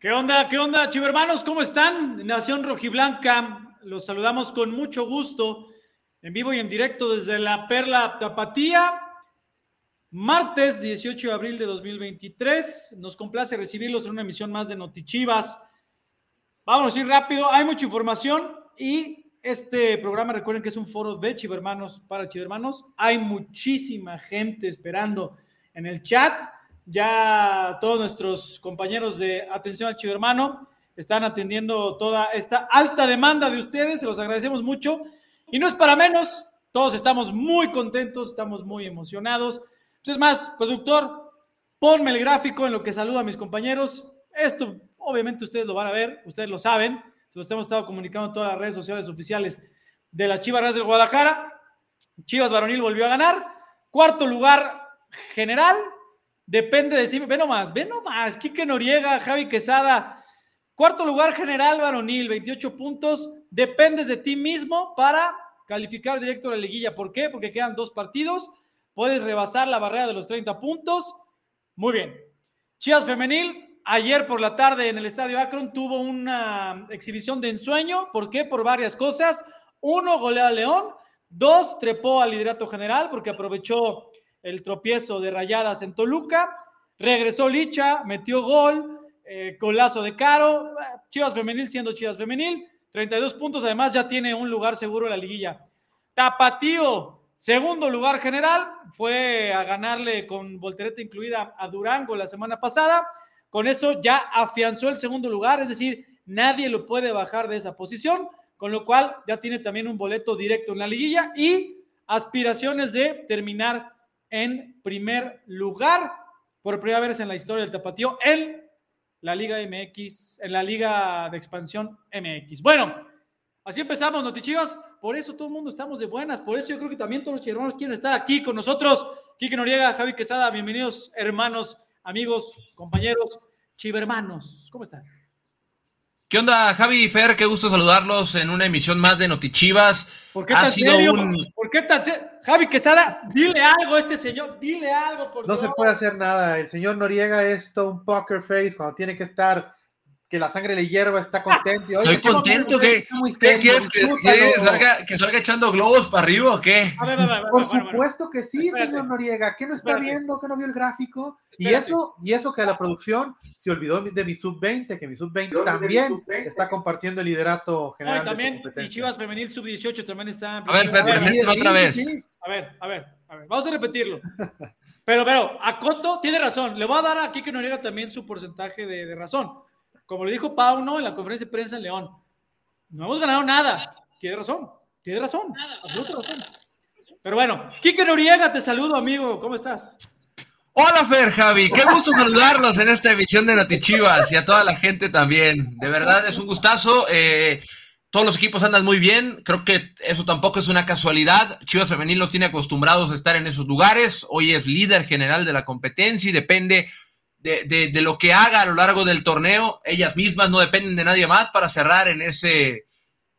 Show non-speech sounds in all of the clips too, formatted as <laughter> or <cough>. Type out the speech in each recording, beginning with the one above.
¿Qué onda? ¿Qué onda, chivermanos? ¿Cómo están? Nación Rojiblanca, los saludamos con mucho gusto, en vivo y en directo desde la Perla Tapatía. Martes 18 de abril de 2023. Nos complace recibirlos en una emisión más de Notichivas. Vamos a ir rápido, hay mucha información y este programa, recuerden que es un foro de chivermanos para chivermanos. Hay muchísima gente esperando en el chat ya todos nuestros compañeros de atención al chivo hermano están atendiendo toda esta alta demanda de ustedes, se los agradecemos mucho. Y no es para menos, todos estamos muy contentos, estamos muy emocionados. Es más, productor, ponme el gráfico en lo que saludo a mis compañeros. Esto, obviamente, ustedes lo van a ver, ustedes lo saben, se los hemos estado comunicando en todas las redes sociales oficiales de las Chivas del Guadalajara. Chivas Varonil volvió a ganar. Cuarto lugar general, Depende de sí. Ve nomás, ve nomás. Quique Noriega, Javi Quesada. Cuarto lugar general varonil, 28 puntos. Dependes de ti mismo para calificar directo a la liguilla. ¿Por qué? Porque quedan dos partidos. Puedes rebasar la barrera de los 30 puntos. Muy bien. Chivas Femenil, ayer por la tarde en el Estadio Akron tuvo una exhibición de ensueño. ¿Por qué? Por varias cosas. Uno, golea a León. Dos, trepó al liderato general porque aprovechó el tropiezo de Rayadas en Toluca. Regresó Licha, metió gol, eh, golazo de Caro. Chivas Femenil siendo Chivas Femenil. 32 puntos, además ya tiene un lugar seguro en la liguilla. Tapatío, segundo lugar general, fue a ganarle con voltereta incluida a Durango la semana pasada. Con eso ya afianzó el segundo lugar, es decir, nadie lo puede bajar de esa posición, con lo cual ya tiene también un boleto directo en la liguilla y aspiraciones de terminar en primer lugar por primera vez en la historia del Tapatío en la Liga MX, en la Liga de Expansión MX. Bueno, así empezamos, Notichivas. Por eso todo el mundo estamos de buenas. Por eso yo creo que también todos los hermanos quieren estar aquí con nosotros. Quique Noriega, Javi Quesada, bienvenidos, hermanos, amigos, compañeros, chivermanos. ¿Cómo están? ¿Qué onda, Javi y Fer? Qué gusto saludarlos en una emisión más de Notichivas. ¿Por qué tan serio? ¿Por qué tan Javi Quesada, dile algo a este señor, dile algo, por No se puede hacer nada. El señor Noriega es todo un poker face cuando tiene que estar que la sangre le hierva, está contento. Estoy contento, que, ¿qué quieres? Que, salga, que, salga, echando globos para arriba o qué? Por supuesto que sí, señor Noriega. ¿Qué no está viendo? ¿Qué no vio el gráfico? Y eso, y eso que la producción se olvidó de mi sub-20, que mi sub-20 también está compartiendo el liderato general. y también, y Chivas Femenil sub-18 también está. A ver, Fer, otra vez. A ver, a ver, a ver, vamos a repetirlo. Pero, pero, Coto tiene razón. Le voy a dar a Kike Noriega también su porcentaje de, de razón como le dijo Pauno en la conferencia de prensa en León, no hemos ganado nada. Tiene razón, tiene razón, absoluta razón. Pero bueno, Kike Noriega, te saludo, amigo. ¿Cómo estás? Hola, Fer, Javi. Qué gusto saludarlos en esta emisión de Notichivas y a toda la gente también. De verdad, es un gustazo. Eh, todos los equipos andan muy bien. Creo que eso tampoco es una casualidad. Chivas Femenil los tiene acostumbrados a estar en esos lugares. Hoy es líder general de la competencia y depende de, de, lo que haga a lo largo del torneo. Ellas mismas no dependen de nadie más para cerrar en ese,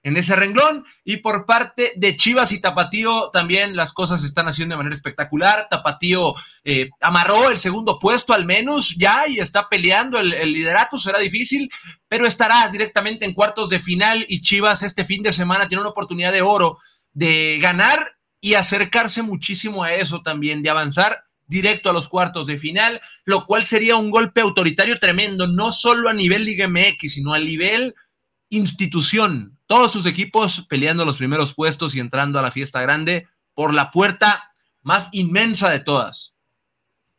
en ese renglón. Y por parte de Chivas y Tapatío, también las cosas se están haciendo de manera espectacular. Tapatío eh, amarró el segundo puesto al menos ya y está peleando el, el, liderato. Será difícil, pero estará directamente en cuartos de final. Y Chivas este fin de semana tiene una oportunidad de oro de ganar y acercarse muchísimo a eso también, de avanzar directo a los cuartos de final, lo cual sería un golpe autoritario tremendo, no solo a nivel Liga MX, sino a nivel institución. Todos sus equipos peleando los primeros puestos y entrando a la fiesta grande por la puerta más inmensa de todas.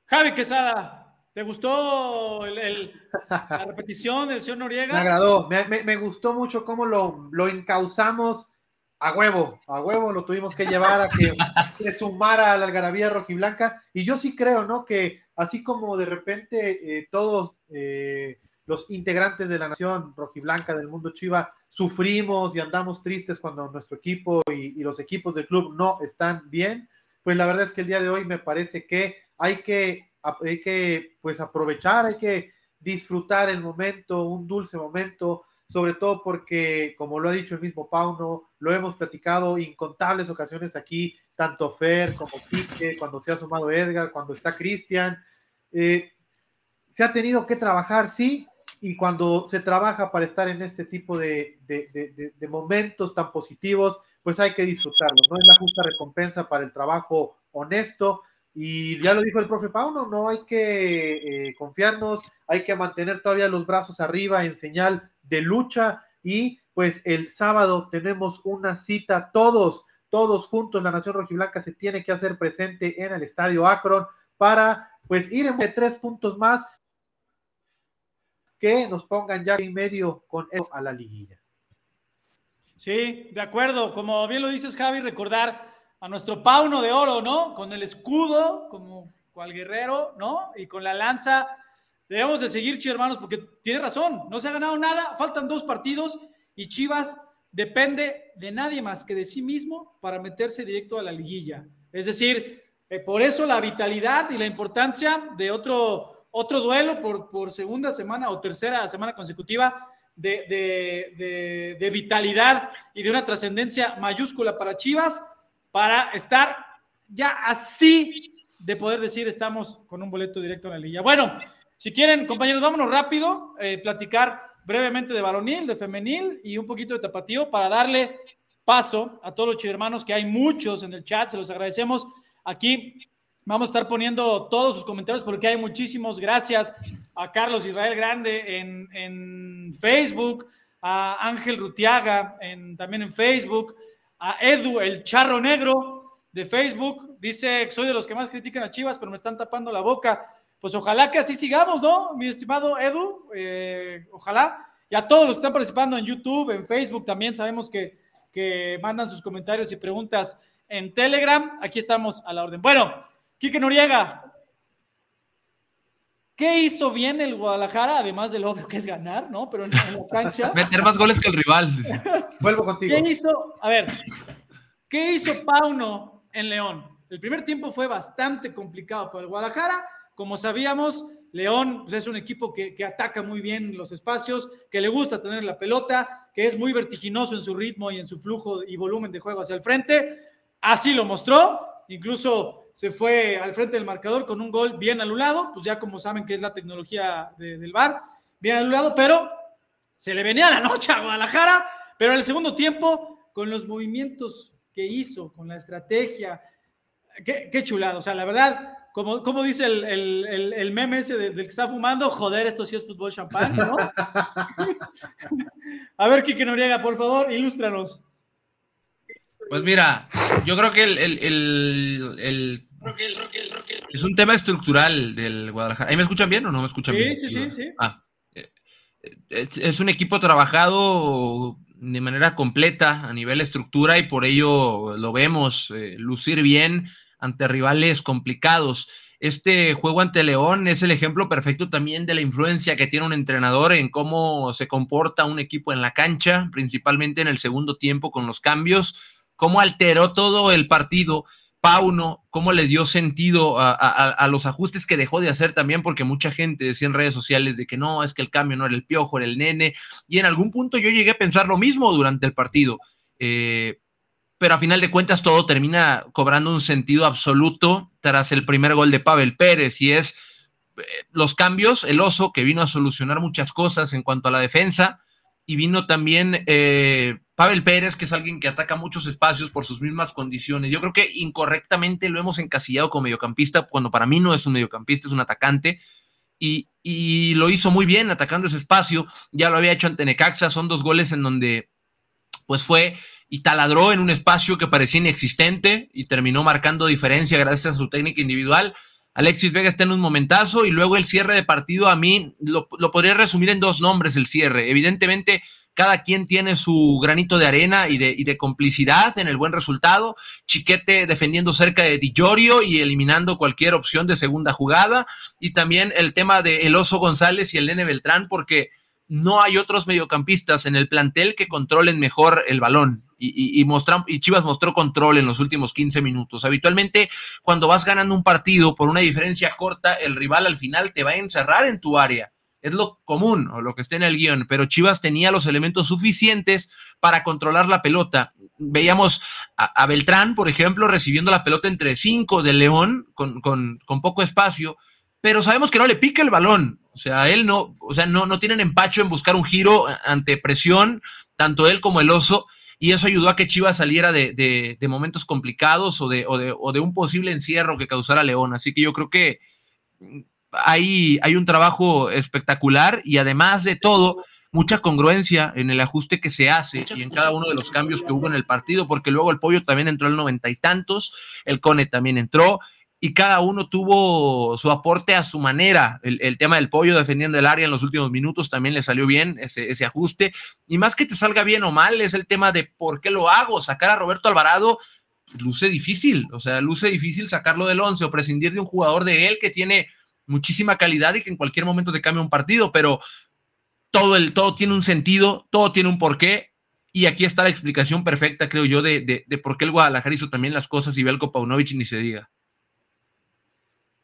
Javi Quesada, ¿te gustó la repetición del señor Noriega? <laughs> Me agradó, me, gustó mucho cómo lo, lo encauzamos a huevo, a huevo lo tuvimos que llevar a que se sumara a la algarabía rojiblanca. Y yo sí creo, ¿no? Que así como de repente eh, todos eh, los integrantes de la nación rojiblanca del mundo chiva sufrimos y andamos tristes cuando nuestro equipo y, los equipos del club no están bien, pues la verdad es que el día de hoy me parece que hay que, hay que pues aprovechar, hay que disfrutar el momento, un dulce momento, sobre todo porque, como lo ha dicho el mismo Pauno, lo hemos platicado incontables ocasiones aquí, tanto Fer como Quique, cuando se ha sumado Edgar, cuando está Cristian. Eh, se ha tenido que trabajar, sí, y cuando se trabaja para estar en este tipo de, momentos tan positivos, pues hay que disfrutarlos, ¿no? Es la justa recompensa para el trabajo honesto. Y ya lo dijo el profe Pauno, no hay que eh, confiarnos, hay que mantener todavía los brazos arriba en señal de lucha y pues el sábado tenemos una cita todos, todos juntos, la Nación Rojiblanca se tiene que hacer presente en el Estadio Akron para pues ir en tres puntos más que nos pongan ya en medio con eso a la liguilla. Sí, de acuerdo. Como bien lo dices, Javi, recordar a nuestro Pauno de oro, ¿no? Con el escudo, como cual guerrero, ¿no? Y con la lanza. Debemos de seguir, Chivas, hermanos, porque tiene razón. No se ha ganado nada. Faltan dos partidos y Chivas depende de nadie más que de sí mismo para meterse directo a la liguilla. Es decir, eh, por eso la vitalidad y la importancia de otro otro duelo por, por segunda semana o tercera semana consecutiva de, de, vitalidad y de una trascendencia mayúscula para Chivas, para estar ya así de poder decir estamos con un boleto directo en la liga. Bueno, si quieren, compañeros, vámonos rápido, eh, platicar brevemente de varonil, de femenil y un poquito de tapatío para darle paso a todos los hermanos que hay muchos en el chat, se los agradecemos aquí Vamos a estar poniendo todos sus comentarios porque hay muchísimos. Gracias a Carlos Israel Grande en, Facebook, a Ángel Rutiaga en, también en Facebook, a Edu, el charro negro de Facebook. Dice, soy de los que más critican a Chivas, pero me están tapando la boca. Pues ojalá que así sigamos, ¿no? Mi estimado Edu, eh, ojalá. Y a todos los que están participando en YouTube, en Facebook, también sabemos que, que mandan sus comentarios y preguntas en Telegram. Aquí estamos a la orden. Bueno. Quique Noriega, ¿qué hizo bien el Guadalajara? Además del obvio que es ganar, ¿no? Pero en la cancha. <laughs> Meter más goles que el rival. Vuelvo contigo. ¿Qué hizo? A ver, ¿qué hizo Pauno en León? El primer tiempo fue bastante complicado para el Guadalajara. Como sabíamos, León pues, es un equipo que, que, ataca muy bien los espacios, que le gusta tener la pelota, que es muy vertiginoso en su ritmo y en su flujo y volumen de juego hacia el frente. Así lo mostró. Incluso se fue al frente del marcador con un gol bien anulado, pues ya como saben que es la tecnología del VAR, bien anulado, pero se le venía la noche a Guadalajara, pero en el segundo tiempo, con los movimientos que hizo, con la estrategia, qué, chulado, o sea, la verdad, como, como dice el, meme ese del, que está fumando, joder, esto sí es fútbol champán, ¿no? <laughs> <laughs> a ver, Kike Noriega, por favor, ilústranos. Pues mira, yo creo que el, es un tema estructural del Guadalajara. ¿Ahí me escuchan bien o no me escuchan bien? Sí, sí, sí. Ah, es un equipo trabajado de manera completa a nivel estructura y por ello lo vemos eh, lucir bien ante rivales complicados. Este juego ante León es el ejemplo perfecto también de la influencia que tiene un entrenador en cómo se comporta un equipo en la cancha, principalmente en el segundo tiempo con los cambios cómo alteró todo el partido. Pauno, cómo le dio sentido a, los ajustes que dejó de hacer también, porque mucha gente decía en redes sociales de que no, es que el cambio no era el piojo, era el nene, y en algún punto yo llegué a pensar lo mismo durante el partido, eh, pero a final de cuentas todo termina cobrando un sentido absoluto tras el primer gol de Pavel Pérez, y es eh, los cambios, el oso que vino a solucionar muchas cosas en cuanto a la defensa, y vino también eh, Pavel Pérez, que es alguien que ataca muchos espacios por sus mismas condiciones. Yo creo que incorrectamente lo hemos encasillado como mediocampista, cuando para mí no es un mediocampista, es un atacante. Y, y, lo hizo muy bien atacando ese espacio. Ya lo había hecho ante Necaxa. Son dos goles en donde pues fue y taladró en un espacio que parecía inexistente y terminó marcando diferencia gracias a su técnica individual. Alexis Vega está en un momentazo y luego el cierre de partido a mí lo, lo podría resumir en dos nombres el cierre. Evidentemente cada quien tiene su granito de arena y de, de complicidad en el buen resultado. Chiquete defendiendo cerca de Di y eliminando cualquier opción de segunda jugada. Y también el tema de El Oso González y el Nene Beltrán, porque no hay otros mediocampistas en el plantel que controlen mejor el balón. Y, y, y Chivas mostró control en los últimos 15 minutos. Habitualmente, cuando vas ganando un partido por una diferencia corta, el rival al final te va a encerrar en tu área es lo común o lo que está en el guion, pero Chivas tenía los elementos suficientes para controlar la pelota. Veíamos a, Beltrán, por ejemplo, recibiendo la pelota entre cinco de León con, con, poco espacio, pero sabemos que no le pica el balón. O sea, él no, o sea, no, no tienen empacho en buscar un giro ante presión, tanto él como el oso, y eso ayudó a que Chivas saliera de, momentos complicados o de, o de, un posible encierro que causara León. Así que yo creo que hay, hay un trabajo espectacular y además de todo, mucha congruencia en el ajuste que se hace y en cada uno de los cambios que hubo en el partido, porque luego el pollo también entró al noventa y tantos, el Cone también entró, y cada uno tuvo su aporte a su manera. El, tema del pollo defendiendo el área en los últimos minutos también le salió bien ese, ajuste. Y más que te salga bien o mal, es el tema de por qué lo hago. Sacar a Roberto Alvarado luce difícil, o sea, luce difícil sacarlo del once o prescindir de un jugador de él que tiene muchísima calidad y que en cualquier momento te cambia un partido, pero todo, el, todo tiene un sentido, todo tiene un porqué. Y aquí está la explicación perfecta, creo yo, de, de, por qué el Guadalajara hizo también las cosas y Belko Paunovic ni se diga.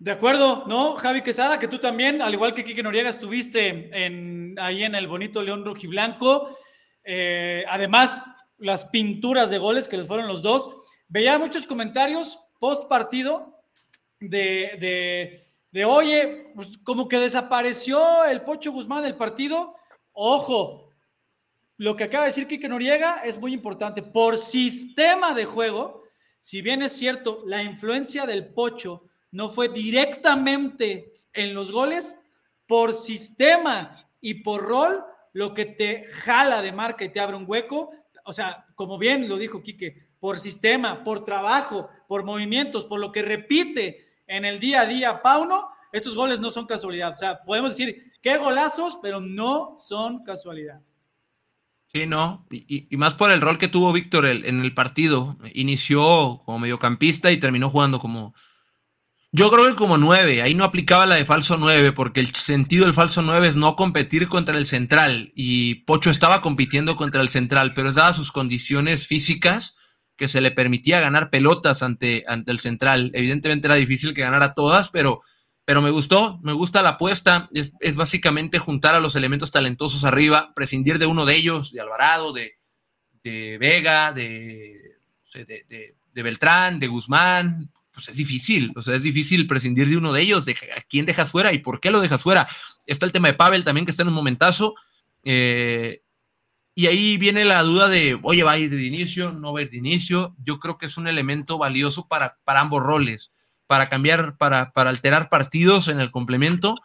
De acuerdo, ¿no? Javi Quesada, que tú también, al igual que Quique Noriega, estuviste en, ahí en el bonito León Rojiblanco. Eh, además, las pinturas de goles que les fueron los dos. Veía muchos comentarios post partido de, de, oye, pues como que desapareció el Pocho Guzmán del partido. Ojo, lo que acaba de decir Quique Noriega es muy importante. Por sistema de juego, si bien es cierto, la influencia del Pocho no fue directamente en los goles, por sistema y por rol, lo que te jala de marca y te abre un hueco. O sea, como bien lo dijo Quique, por sistema, por trabajo, por movimientos, por lo que repite en el día a día Pauno, estos goles no son casualidad. O sea, podemos decir, qué golazos, pero no son casualidad. Sí, no, y, más por el rol que tuvo Víctor en el partido. Inició como mediocampista y terminó jugando como, yo creo que como nueve, ahí no aplicaba la de falso nueve, porque el sentido del falso nueve es no competir contra el central. Y Pocho estaba compitiendo contra el central, pero dadas sus condiciones físicas que se le permitía ganar pelotas ante, ante el central. Evidentemente era difícil que ganara todas, pero, pero me gustó, me gusta la apuesta. Es, básicamente juntar a los elementos talentosos arriba, prescindir de uno de ellos, de Alvarado, de, de Vega, de, de, de Beltrán, de Guzmán, pues es difícil, o sea, es difícil prescindir de uno de ellos, de quién dejas fuera y por qué lo dejas fuera. Está el tema de Pavel también, que está en un momentazo. Eh, y ahí viene la duda de, oye, ¿va a ir de inicio? ¿No va a ir de inicio? Yo creo que es un elemento valioso para, para ambos roles, para cambiar, para, para alterar partidos en el complemento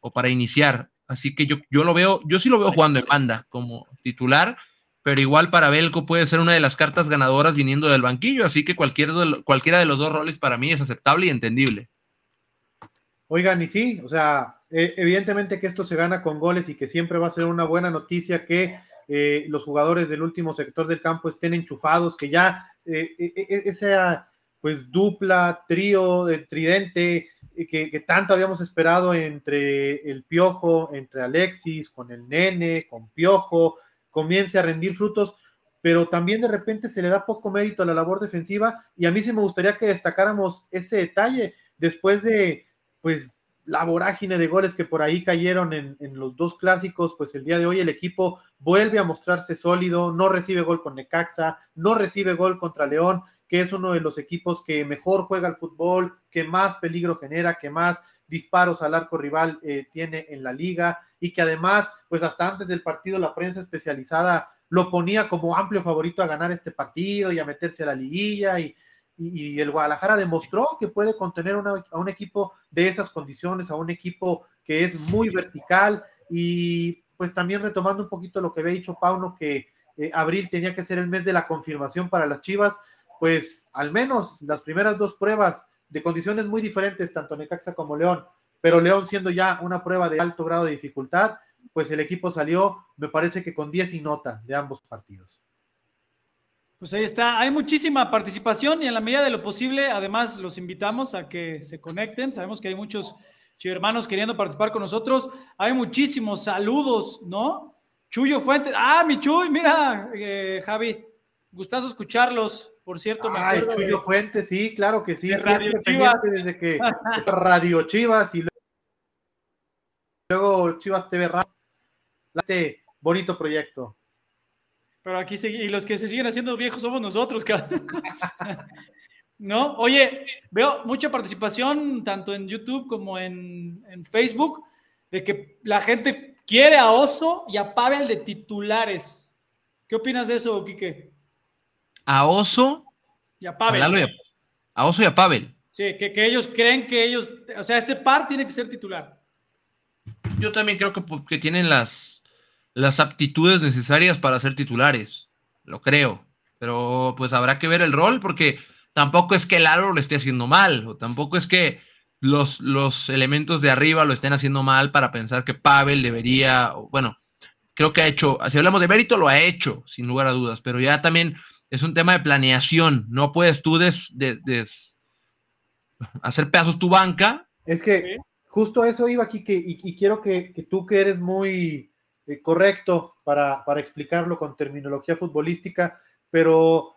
o para iniciar. Así que yo, yo lo veo, yo sí lo veo jugando en banda como titular pero igual para Belco puede ser una de las cartas ganadoras viniendo del banquillo, así que cualquiera de, cualquiera de los dos roles para mí es aceptable y entendible. Oigan, y sí, o sea, e, evidentemente que esto se gana con goles y que siempre va a ser una buena noticia que eh, los jugadores del último sector del campo estén enchufados, que ya eh, e, e, esa pues dupla, trío, tridente, que, que, tanto habíamos esperado entre el Piojo, entre Alexis, con el Nene, con Piojo, comience a rendir frutos, pero también de repente se le da poco mérito a la labor defensiva y a mí sí me gustaría que destacáramos ese detalle después de, pues, la vorágine de goles que por ahí cayeron en, los dos clásicos, pues el día de hoy el equipo vuelve a mostrarse sólido, no recibe gol con Necaxa, no recibe gol contra León, que es uno de los equipos que mejor juega el fútbol, que más peligro genera, que más disparos al arco rival eh, tiene en la liga y que además, pues hasta antes del partido la prensa especializada lo ponía como amplio favorito a ganar este partido y a meterse a la liguilla y, el Guadalajara demostró que puede contener a un equipo de esas condiciones, a un equipo que es muy vertical y pues también retomando un poquito lo que había dicho Pauno, que eh, abril tenía que ser el mes de la confirmación para las Chivas, pues al menos las primeras dos pruebas de condiciones muy diferentes, tanto Necaxa como León, pero León siendo ya una prueba de alto grado de dificultad, pues el equipo salió, me parece que con 10 y nota de ambos partidos. Pues ahí está, hay muchísima participación y en la medida de lo posible, además los invitamos a que se conecten, sabemos que hay muchos hermanos queriendo participar con nosotros, hay muchísimos saludos, ¿no? Chuyo Fuentes, ah, mi Chuy, mira, eh, Javi, gustazo escucharlos, por cierto. Me Ay, Chuyo Fuentes, sí, claro que sí, Radio Chivas. desde que <laughs> Radio Chivas y luego Chivas TV Radio. Este bonito proyecto. Pero aquí y los que se siguen haciendo viejos somos nosotros, <laughs> ¿no? Oye, veo mucha participación tanto en YouTube como en, Facebook. de que la gente quiere a Oso y a Pavel de titulares. ¿Qué opinas de eso, Quique? A Oso y a Pavel. A, Oso y a Pavel. Sí, que, ellos creen que ellos, o sea, ese par tiene que ser titular. Yo también creo que, que tienen las, las aptitudes necesarias para ser titulares. Lo creo. Pero pues habrá que ver el rol porque tampoco es que el Lalo lo esté haciendo mal, o tampoco es que los, los elementos de arriba lo estén haciendo mal para pensar que Pavel debería, bueno, creo que ha hecho, si hablamos de mérito, lo ha hecho, sin lugar a dudas, pero ya también es un tema de planeación, no puedes tú des, hacer pedazos tu banca. Es que justo eso iba aquí, que, y, quiero que, tú que eres muy eh, correcto para, para explicarlo con terminología futbolística, pero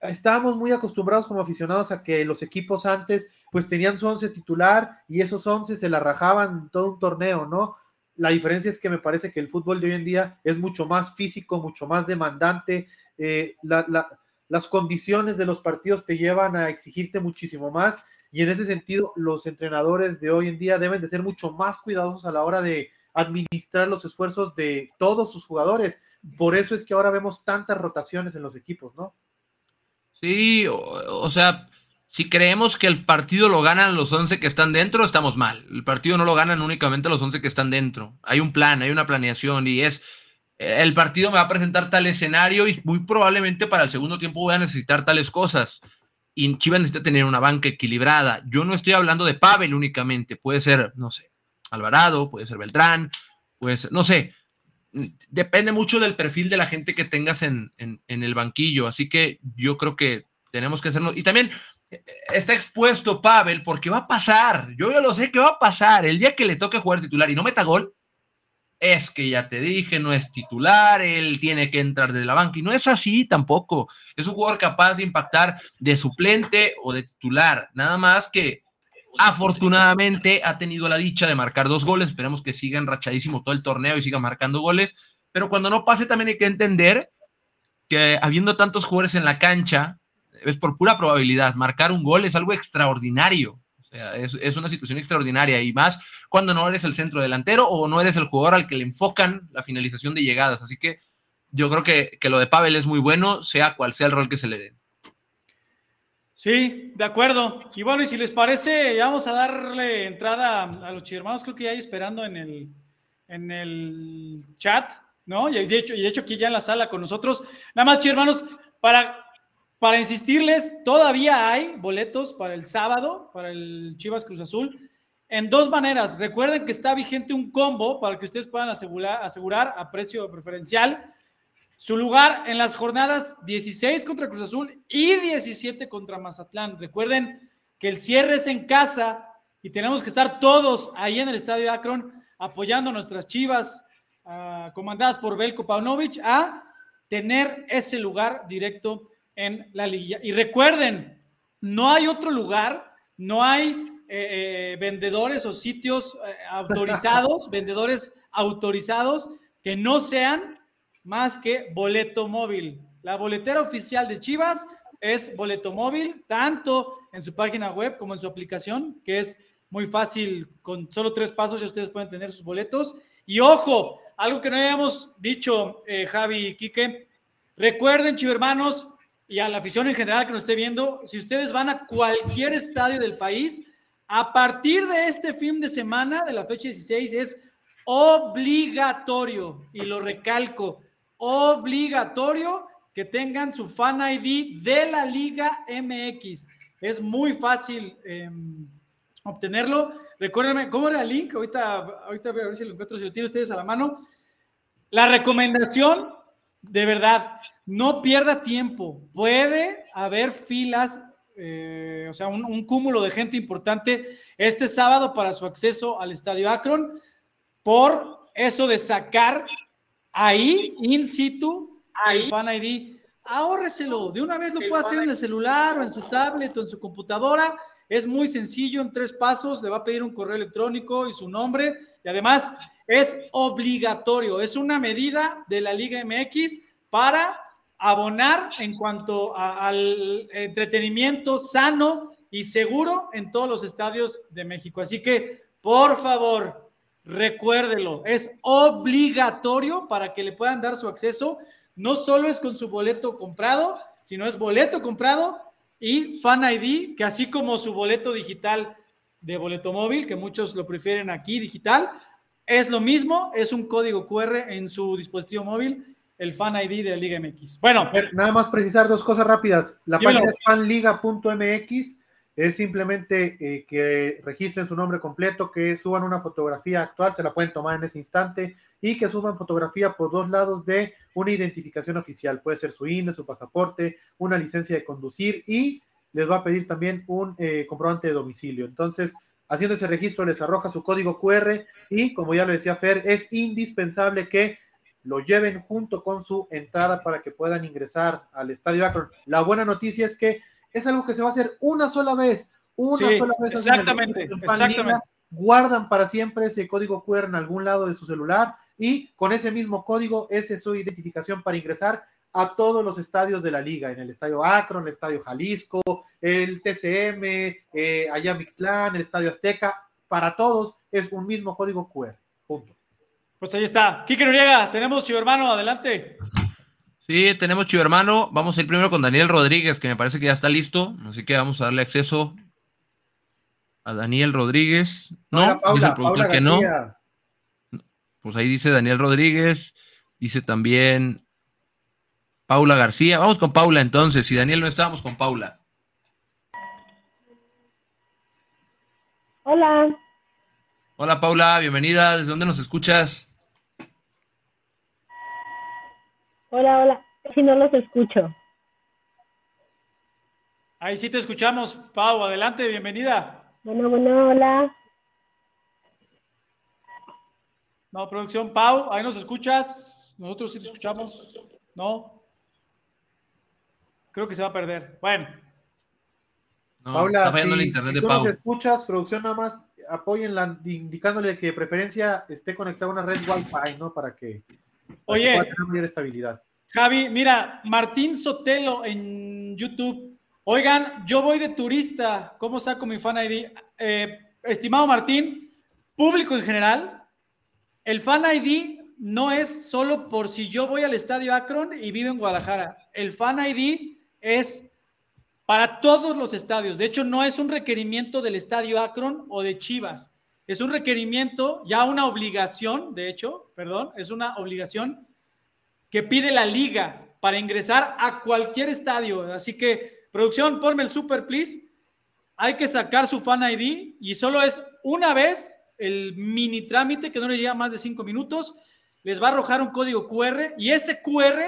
estábamos muy acostumbrados como aficionados a que los equipos antes pues tenían su once titular y esos once se la rajaban todo un torneo, ¿no? La diferencia es que me parece que el fútbol de hoy en día es mucho más físico, mucho más demandante. Eh, las condiciones de los partidos te llevan a exigirte muchísimo más y en ese sentido los entrenadores de hoy en día deben de ser mucho más cuidadosos a la hora de administrar los esfuerzos de todos sus jugadores. Por eso es que ahora vemos tantas rotaciones en los equipos, ¿no? Sí, o, sea, si creemos que el partido lo ganan los 11 que están dentro, estamos mal. El partido no lo ganan únicamente los 11 que están dentro. Hay un plan, hay una planeación y es, el partido me va a presentar tal escenario y muy probablemente para el segundo tiempo voy a necesitar tales cosas. Y Chivas necesita tener una banca equilibrada. Yo no estoy hablando de Pavel únicamente, puede ser, no sé, Alvarado, puede ser Beltrán, puede ser, no sé, depende mucho del perfil de la gente que tengas en, el banquillo. Así que yo creo que tenemos que hacerlo. Y también está expuesto Pavel porque va a pasar. Yo ya lo sé que va a pasar. El día que le toque jugar titular y no meta gol, es que ya te dije, no es titular, él tiene que entrar desde la banca. Y no es así tampoco. Es un jugador capaz de impactar de suplente o de titular. Nada más que Afortunadamente ha tenido la dicha de marcar dos goles. Esperemos que siga enrachadísimo todo el torneo y siga marcando goles. Pero cuando no pase, también hay que entender que habiendo tantos jugadores en la cancha, es por pura probabilidad. Marcar un gol es algo extraordinario. O sea, es, una situación extraordinaria y más cuando no eres el centro delantero o no eres el jugador al que le enfocan la finalización de llegadas. Así que yo creo que, que lo de Pavel es muy bueno, sea cual sea el rol que se le dé. Sí, de acuerdo. Y bueno, y si les parece, ya vamos a darle entrada a los hermanos, creo que ya hay esperando en el, en el chat, ¿no? Y de hecho, y de hecho aquí ya en la sala con nosotros. Nada más, hermanos, para, para insistirles, todavía hay boletos para el sábado, para el Chivas Cruz Azul, en dos maneras. Recuerden que está vigente un combo para que ustedes puedan asegurar, asegurar a precio preferencial su lugar en las jornadas 16 contra Cruz Azul y 17 contra Mazatlán. Recuerden que el cierre es en casa y tenemos que estar todos ahí en el Estadio Akron apoyando a nuestras chivas uh, comandadas por Belko Paunovic a tener ese lugar directo en la liga. Y recuerden, no hay otro lugar, no hay eh, eh, vendedores o sitios eh, autorizados, <laughs> vendedores autorizados que no sean más que boleto móvil. La boletera oficial de Chivas es boleto móvil, tanto en su página web como en su aplicación, que es muy fácil, con solo tres pasos ya ustedes pueden tener sus boletos. Y ojo, algo que no habíamos dicho, Javi y Quique, recuerden, chivermanos, y a la afición en general que nos esté viendo, si ustedes van a cualquier estadio del país, a partir de este fin de semana, de la fecha 16, es obligatorio, y lo recalco, obligatorio que tengan su fan ID de la Liga MX. Es muy fácil em, obtenerlo. Recuérdenme, ¿cómo era el link? Ahorita, ahorita voy a ver si lo encuentro, si lo tienen ustedes a la mano. La recomendación, de verdad, no pierda tiempo. Puede haber filas, eh, o sea, un, un, cúmulo de gente importante este sábado para su acceso al Estadio Akron por eso de sacar ahí, in situ, ahí. el Fan ID, ahórreselo, de una vez lo puede hacer en el celular o en su tablet o en su computadora, es muy sencillo, en tres pasos, le va a pedir un correo electrónico y su nombre, y además es obligatorio, es una medida de la Liga MX para abonar en cuanto al entretenimiento sano y seguro en todos los estadios de México. Así que, por favor, Recuérdelo, es obligatorio para que le puedan dar su acceso. No solo es con su boleto comprado, sino es boleto comprado y Fan ID, que así como su boleto digital de boleto móvil, que muchos lo prefieren aquí digital, es lo mismo, es un código QR en su dispositivo móvil, el Fan ID de la Liga MX. Bueno, nada más precisar dos cosas rápidas. La página es fanliga.mx es simplemente eh, que registren su nombre completo, que suban una fotografía actual, se la pueden tomar en ese instante, y que suban fotografía por dos lados de una identificación oficial. Puede ser su INE, su pasaporte, una licencia de conducir y les va a pedir también un eh, comprobante de domicilio. Entonces, haciendo ese registro, les arroja su código QR y, como ya lo decía Fer, es indispensable que lo lleven junto con su entrada para que puedan ingresar al Estadio Akron. La buena noticia es que es algo que se va a hacer una sola vez, una sola vez. Exactamente, exactamente. guardan para siempre ese código QR en algún lado de su celular y con ese mismo código, esa es su identificación para ingresar a todos los estadios de la liga, en el estadio Akron, el estadio Jalisco, el TCM, eh, allá Mictlán, el estadio Azteca, para todos es un mismo código QR. Punto. Pues ahí está. Kike Noriega, tenemos chivo hermano, adelante. Sí, tenemos chivo hermano. Vamos a ir primero con Daniel Rodríguez, que me parece que ya está listo. Así que vamos a darle acceso a Daniel Rodríguez. No, dice el productor que no. Pues ahí dice Daniel Rodríguez. Dice también Paula García. Vamos con Paula entonces. Si Daniel no estábamos con Paula. Hola. Hola Paula, bienvenida. ¿Desde dónde nos escuchas? Hola, hola. Si no los escucho. Ahí sí te escuchamos, Pau. Adelante, bienvenida. Bueno, bueno, hola. No, producción, Pau, ahí nos escuchas. Nosotros sí te escuchamos. No. Creo que se va a perder. Bueno. Paula, está fallando el internet de Pau. Nos escuchas, producción, nada más apóyenla indicándole que de preferencia esté conectada a una red Wi-Fi, ¿no? Para que Oye, estabilidad. Javi, mira, Martín Sotelo en YouTube. Oigan, yo voy de turista. ¿Cómo saco mi fan ID? Eh, estimado Martín, público en general, el fan ID no es solo por si yo voy al estadio Akron y vivo en Guadalajara. El fan ID es para todos los estadios. De hecho, no es un requerimiento del estadio Akron o de Chivas. Es un requerimiento, ya una obligación, de hecho, perdón, es una obligación que pide la liga para ingresar a cualquier estadio. Así que, producción, ponme el super, please. Hay que sacar su fan ID y solo es una vez el mini trámite que no le lleva más de cinco minutos. Les va a arrojar un código QR y ese QR,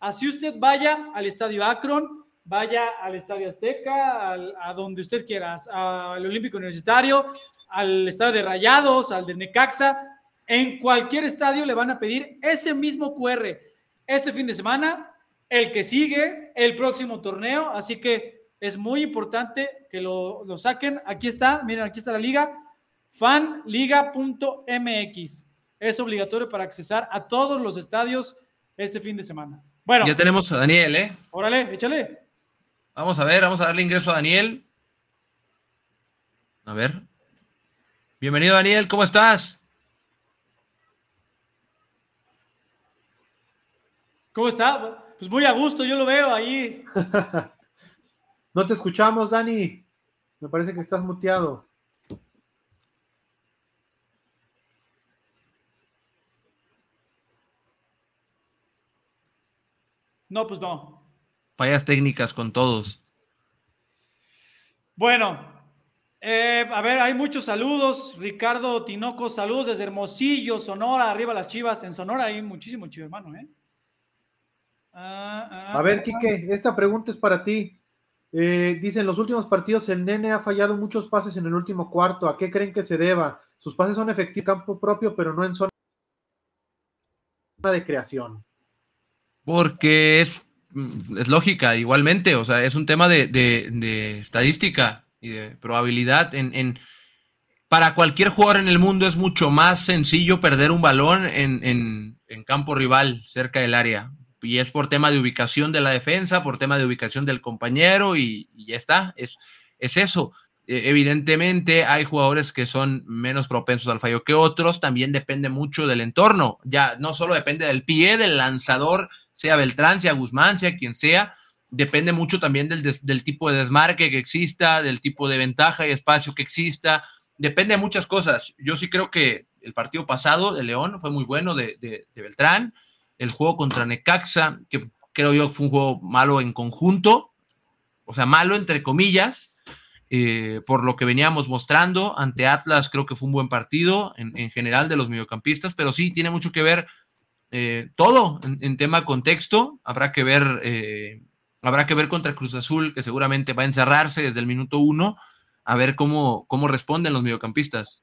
así usted vaya al estadio Akron, vaya al estadio Azteca, a donde usted quiera, al Olímpico Universitario, al estadio de Rayados, al de Necaxa, en cualquier estadio le van a pedir ese mismo QR este fin de semana, el que sigue, el próximo torneo, así que es muy importante que lo, saquen. Aquí está, miren, aquí está la liga, fanliga.mx. Es obligatorio para accesar a todos los estadios este fin de semana. Bueno. Ya tenemos a Daniel, ¿eh? Órale, échale. Vamos a ver, vamos a darle ingreso a Daniel. A ver. Bienvenido, Daniel, ¿cómo estás? ¿Cómo está? Pues muy a gusto, yo lo veo ahí. <laughs> no te escuchamos, Dani. Me parece que estás muteado. No, pues no. Fallas técnicas con todos. Bueno, eh, a ver, hay muchos saludos. Ricardo Tinoco, saludos desde Hermosillo, Sonora, arriba las chivas. En Sonora hay muchísimo chivo, hermano, ¿eh? Ah, ah, a ver, Quique, esta pregunta es para ti. Eh, dice, en los últimos partidos el nene ha fallado muchos pases en el último cuarto. ¿A qué creen que se deba? Sus pases son efectivos en campo propio, pero no en zona de creación. Porque es, es lógica, igualmente. O sea, es un tema de estadística y de probabilidad. En, para cualquier jugador en el mundo es mucho más sencillo perder un balón en, campo rival, cerca del área. Y es por tema de ubicación de la defensa, por tema de ubicación del compañero y, ya está. Es, es eso. E, evidentemente hay jugadores que son menos propensos al fallo que otros, también depende mucho del entorno, ya no solo depende del pie, del lanzador, sea Beltrán, sea Guzmán, sea quien sea, depende mucho también del, tipo de desmarque que exista, del tipo de ventaja y espacio que exista, depende de muchas cosas. Yo sí creo que el partido pasado de León fue muy bueno de Beltrán, el juego contra Necaxa, que creo yo fue un juego malo en conjunto, o sea, malo entre comillas, eh, por lo que veníamos mostrando ante Atlas, creo que fue un buen partido en, general de los mediocampistas, pero sí tiene mucho que ver eh, todo en, tema contexto. Habrá que ver, eh, habrá que ver contra Cruz Azul, que seguramente va a encerrarse desde el minuto uno, a ver cómo, cómo responden los mediocampistas.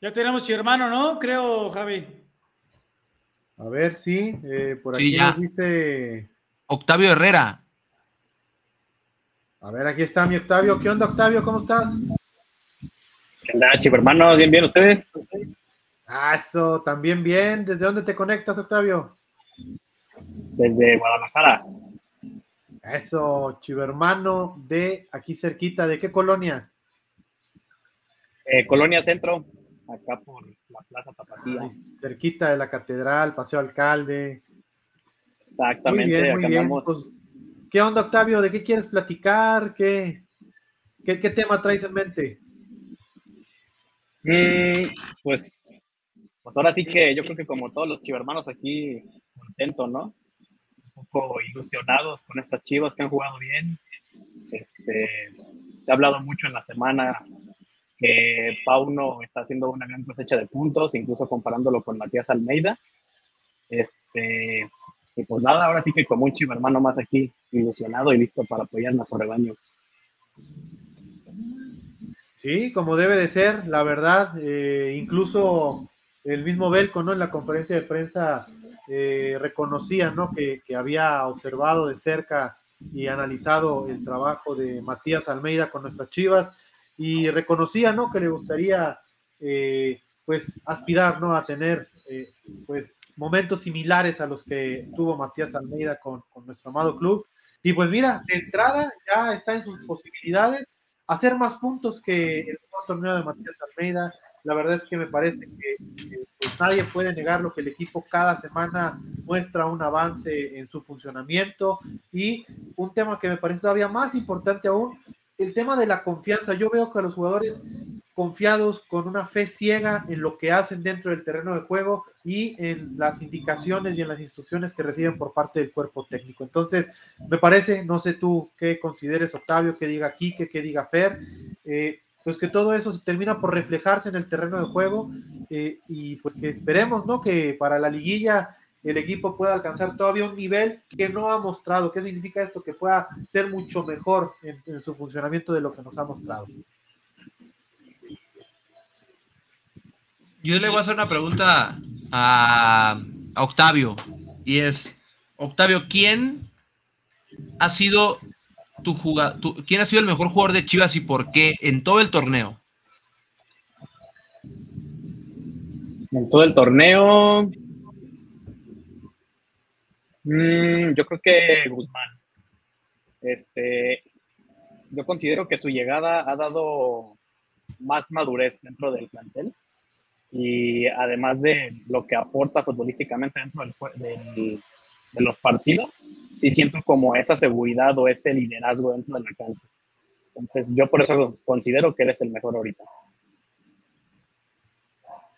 Ya tenemos hermano, ¿no? Creo, Javi. A ver, sí, por aquí nos dice Octavio Herrera. A ver, aquí está mi Octavio. ¿Qué onda, Octavio? ¿Cómo estás? ¿Qué onda, chico hermano? ¿Bien, bien ustedes? Ah, eso, también bien. ¿Desde dónde te conectas, Octavio? Desde Guadalajara. Eso, chivo hermano de aquí cerquita. ¿De qué colonia? Eh, colonia Centro, acá por la Plaza Tapatía. cerquita de la Catedral, Paseo Alcalde. Exactamente, muy bien, muy bien. Pues, ¿Qué onda, Octavio? ¿De qué quieres platicar? ¿Qué, qué, tema traes en mente? Mm, pues, pues ahora sí que yo creo que como todos los chivermanos aquí, contento, ¿no? Poco ilusionados con estas chivas que han jugado bien. Este, se ha hablado mucho en la semana que Pauno está haciendo una gran cosecha de puntos, incluso comparándolo con Matías Almeida. Este, y pues nada, ahora sí que como un chivo hermano más aquí, ilusionado y listo para apoyar nuestro rebaño. Sí, como debe de ser, la verdad, eh, incluso el mismo Belco, ¿no? En la conferencia de prensa eh, reconocía, ¿no? Que, había observado de cerca y analizado el trabajo de Matías Almeida con nuestras Chivas y reconocía, ¿no? Que le gustaría, eh, pues, aspirar, ¿no? A tener eh, pues momentos similares a los que tuvo Matías Almeida con, nuestro amado club. Y pues mira, de entrada ya está en sus posibilidades hacer más puntos que el torneo de Matías Almeida. La verdad es que me parece que, pues nadie puede negar lo que el equipo cada semana muestra un avance en su funcionamiento y un tema que me parece todavía más importante aún, el tema de la confianza. Yo veo que los jugadores confiados con una fe ciega en lo que hacen dentro del terreno de juego y en las indicaciones y en las instrucciones que reciben por parte del cuerpo técnico. Entonces, me parece, no sé tú qué consideres, Octavio, que diga Quique, que diga Fer, eh, pues que todo eso se termina por reflejarse en el terreno de juego eh, y pues que esperemos, ¿no? Que para la liguilla el equipo pueda alcanzar todavía un nivel que no ha mostrado. ¿Qué significa esto? Que pueda ser mucho mejor en su funcionamiento de lo que nos ha mostrado. Yo le voy a hacer una pregunta a, Octavio y es, Octavio, ¿quién ha sido tu jugador, quién ha sido el mejor jugador de Chivas y por qué en todo el torneo? En todo el torneo, mm, yo creo que Guzmán. Este, yo considero que su llegada ha dado más madurez dentro del plantel y además de lo que aporta futbolísticamente dentro del, de los partidos, sí siento como esa seguridad o ese liderazgo dentro de la cancha. Entonces yo por eso considero que eres el mejor ahorita.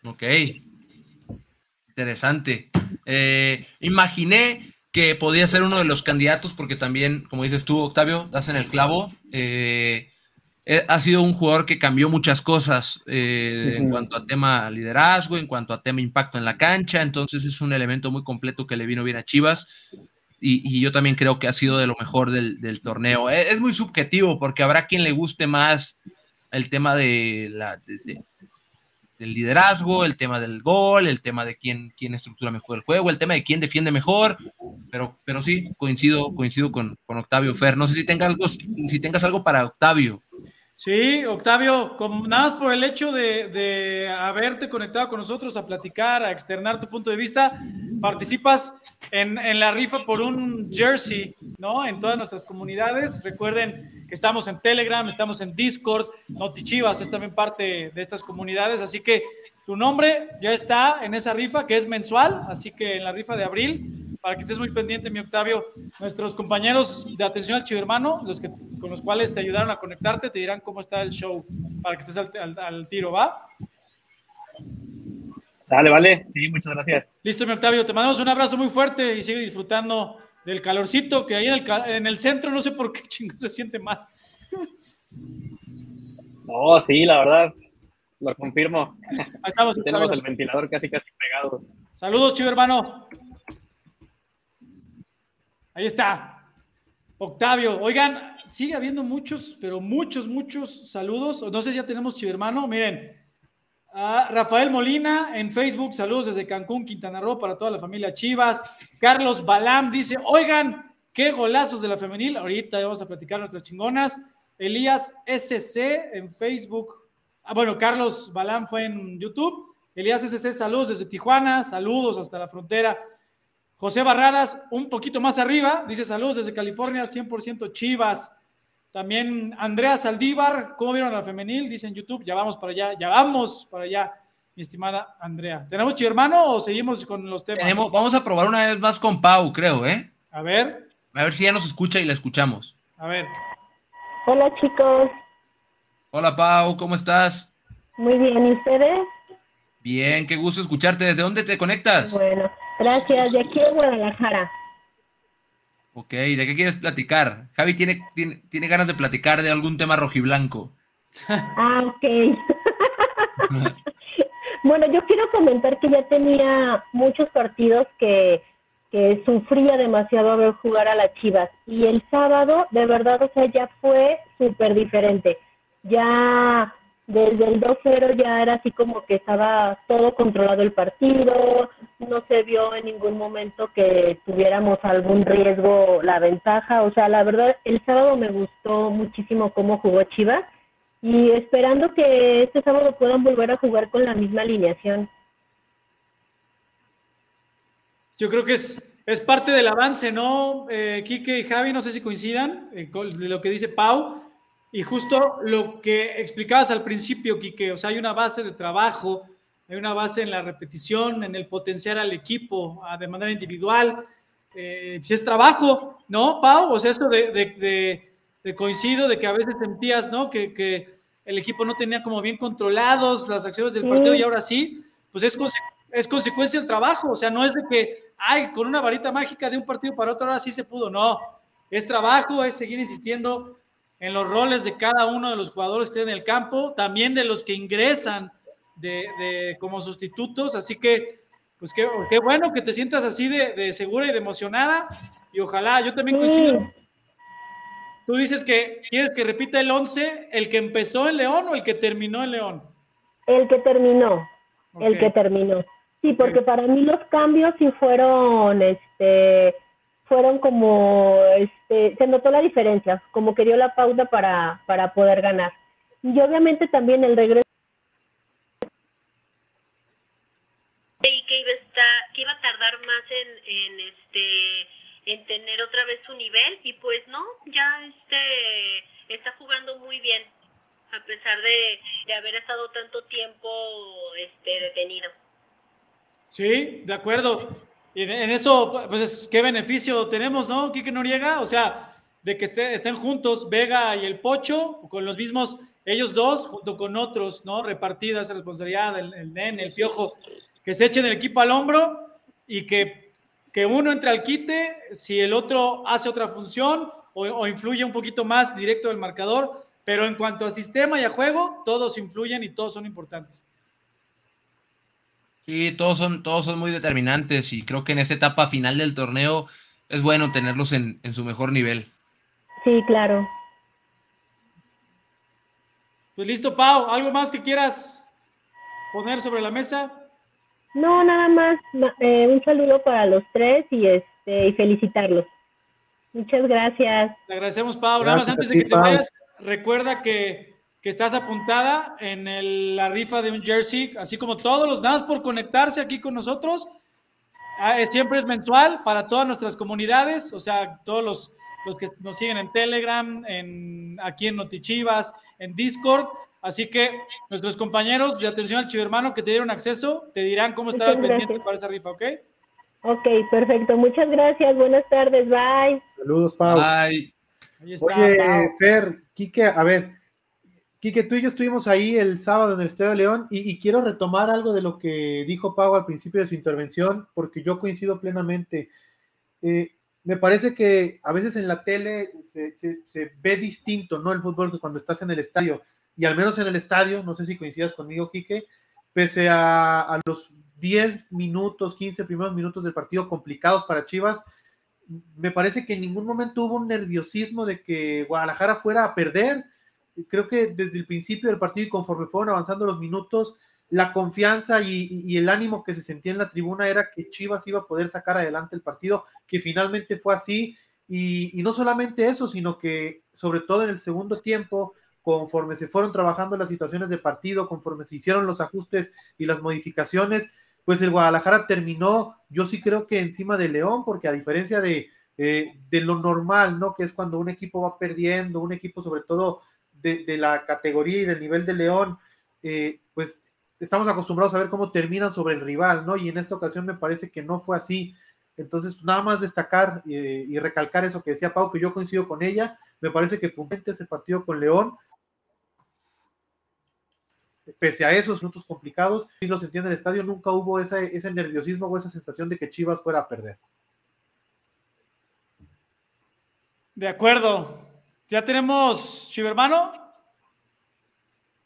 Ok, interesante. Eh, imaginé que podía ser uno de los candidatos porque también, como dices tú, Octavio, das en el clavo. Eh, ha sido un jugador que cambió muchas cosas eh, en cuanto a tema liderazgo, en cuanto a tema impacto en la cancha, entonces es un elemento muy completo que le vino bien a Chivas y, yo también creo que ha sido de lo mejor del, torneo. E, es, muy subjetivo porque habrá quien le guste más el tema de la, del liderazgo, el tema del gol, el tema de quién, quién estructura mejor el juego, el tema de quién defiende mejor, pero, pero sí, coincido, coincido con, Octavio Fer. No sé si, tenga algo, si tengas algo para Octavio. Sí, Octavio, como, nada más por el hecho de, de, haberte conectado con nosotros a platicar, a externar tu punto de vista, participas en, en, la rifa por un jersey, ¿no? En todas nuestras comunidades. Recuerden que estamos en Telegram, estamos en Discord, Notichivas es también parte de estas comunidades, así que tu nombre ya está en esa rifa que es mensual, así que en la rifa de abril para que estés muy pendiente, mi Octavio. Nuestros compañeros de atención al chivermano, los que, con los cuales te ayudaron a conectarte, te dirán cómo está el show para que estés al, tiro, ¿va? Sale, vale. Sí, muchas gracias. Listo, mi Octavio. Te mandamos un abrazo muy fuerte y sigue disfrutando del calorcito que hay en el, en el centro. No sé por qué <laughs> chingo se siente más. No, sí, la verdad. Lo confirmo. Ahí estamos. <laughs> Tenemos el ventilador casi casi pegados. Saludos, chivo hermano. Ahí está. Octavio, oigan, sigue habiendo muchos, pero muchos, muchos saludos. No sé si ya tenemos chivermano. Miren, a Rafael Molina en Facebook, saludos desde Cancún, Quintana Roo para toda la familia Chivas. Carlos Balam dice, oigan, qué golazos de la femenil. Ahorita vamos a platicar nuestras chingonas. Elías SC en Facebook. Ah, bueno, Carlos Balam fue en YouTube. Elías SC, saludos desde Tijuana, saludos hasta la frontera José Barradas, un poquito más arriba, dice saludos desde California, 100% Chivas. También Andrea Saldívar, ¿cómo vieron a la femenil? Dice en YouTube, ya vamos para allá, ya vamos para allá, mi estimada Andrea. ¿Tenemos hermano o seguimos con los temas? Tenemos, vamos a probar una vez más con Pau, creo, ¿eh? A ver. A ver si ya nos escucha y la escuchamos. A ver. Hola chicos. Hola Pau, ¿cómo estás? Muy bien, ¿y ustedes? Bien, qué gusto escucharte. ¿Desde dónde te conectas? Bueno, Gracias, de aquí a Guadalajara. Ok, ¿de qué quieres platicar? Javi tiene, tiene, ganas de platicar de algún tema rojiblanco. Ah, ok. <laughs> bueno, yo quiero comentar que ya tenía muchos partidos que, que sufría demasiado ver jugar a las Chivas. Y el sábado, de verdad, o sea, ya fue súper diferente. Ya desde el 2-0 ya era así como que estaba todo controlado el partido, no se vio en ningún momento que tuviéramos algún riesgo la ventaja, o sea, la verdad el sábado me gustó muchísimo cómo jugó Chivas y esperando que este sábado puedan volver a jugar con la misma alineación. Yo creo que es, es parte del avance, ¿no? Eh, Quique y Javi, no sé si coincidan eh, con lo que dice Pau y justo lo que explicabas al principio, Quique, o sea, hay una base de trabajo, hay una base en la repetición, en el potenciar al equipo de manera individual. Eh, si es trabajo, ¿no, Pau? O sea, esto de, de, coincido, de que a veces sentías, ¿no? Que, que, el equipo no tenía como bien controlados las acciones del partido y ahora sí, pues es, es consecuencia del trabajo, o sea, no es de que, ay, con una varita mágica de un partido para otro ahora sí se pudo, no, es trabajo, es seguir insistiendo en los roles de cada uno de los jugadores que están en el campo, también de los que ingresan de, como sustitutos, así que pues qué, qué, bueno que te sientas así de, segura y de emocionada y ojalá, yo también coincido. Tú dices que quieres que repita el 11, el que empezó en León o el que terminó en León? El que terminó, el que terminó. Sí, porque para mí los cambios sí fueron, este, fueron como, este, se notó la diferencia, como que dio la pauta para, para poder ganar. Y obviamente también el regreso. Y que iba a, estar, que iba a tardar más en, en, este, en tener otra vez su nivel, y pues no, ya este, está jugando muy bien, a pesar de, de haber estado tanto tiempo este, detenido. Sí, de acuerdo. Y en eso, pues, ¿qué beneficio tenemos, no, Quique Noriega? O sea, de que estén juntos Vega y el Pocho, con los mismos, ellos dos, junto con otros, ¿no? Repartida esa responsabilidad, el, el Nen, el Piojo, que se echen el equipo al hombro y que, que uno entre al quite si el otro hace otra función o, o influye un poquito más directo del marcador, pero en cuanto a sistema y a juego, todos influyen y todos son importantes. Sí, todos son, todos son muy determinantes y creo que en esta etapa final del torneo es bueno tenerlos en, su mejor nivel. Sí, claro. Pues listo, Pau, ¿algo más que quieras poner sobre la mesa? No, nada más. Eh, un saludo para los tres y este y felicitarlos. Muchas gracias. Te agradecemos, Pau. nada más antes de que te vayas, recuerda que que estás apuntada en el- la rifa de un jersey, así como todos los, nada más por conectarse aquí con nosotros. Ah, es- siempre es mensual para todas nuestras comunidades, o sea, todos los, los que nos siguen en Telegram, en, aquí en Notichivas, en Discord. Así que nuestros compañeros de atención al chivermano que te dieron acceso te dirán cómo estar al pendiente gracias. para esa rifa, ¿ok? Ok, perfecto. Muchas gracias. Buenas tardes. Bye. Saludos, Pau. Está. Oye, Pau. Fer, Quique, a ver, Quique, tú y yo estuvimos ahí el sábado en el Estadio de León y, quiero retomar algo de lo que dijo Pau al principio de su intervención, porque yo coincido plenamente. Eh, me parece que a veces en la tele se ve distinto, ¿no? El fútbol que cuando estás en el estadio, y al menos en el estadio, no sé si coincidas conmigo, Quique, pese a, a los 10 minutos, 15 primeros minutos del partido complicados para Chivas, me parece que en ningún momento hubo un nerviosismo de que Guadalajara fuera a perder. Creo que desde el principio del partido y conforme fueron avanzando los minutos, la confianza y, el ánimo que se sentía en la tribuna era que Chivas iba a poder sacar adelante el partido, que finalmente fue así. Y, y no solamente eso, sino que sobre todo en el segundo tiempo, conforme se fueron trabajando las situaciones de partido, conforme se hicieron los ajustes y las modificaciones, pues el Guadalajara terminó, yo sí creo que encima de León, porque a diferencia de, eh, de lo normal, ¿no? Que es cuando un equipo va perdiendo, un equipo sobre todo de, la categoría y del nivel de León, eh, pues estamos acostumbrados a ver cómo terminan sobre el rival, ¿no? Y en esta ocasión me parece que no fue así. Entonces, nada más destacar eh, y recalcar eso que decía Pau, que yo coincido con ella. Me parece que puntualmente ese partido con León, pese a esos minutos complicados, y lo sentía en el estadio, nunca hubo ese nerviosismo o esa sensación de que Chivas fuera a perder. De acuerdo. ¿Ya tenemos Chivermano?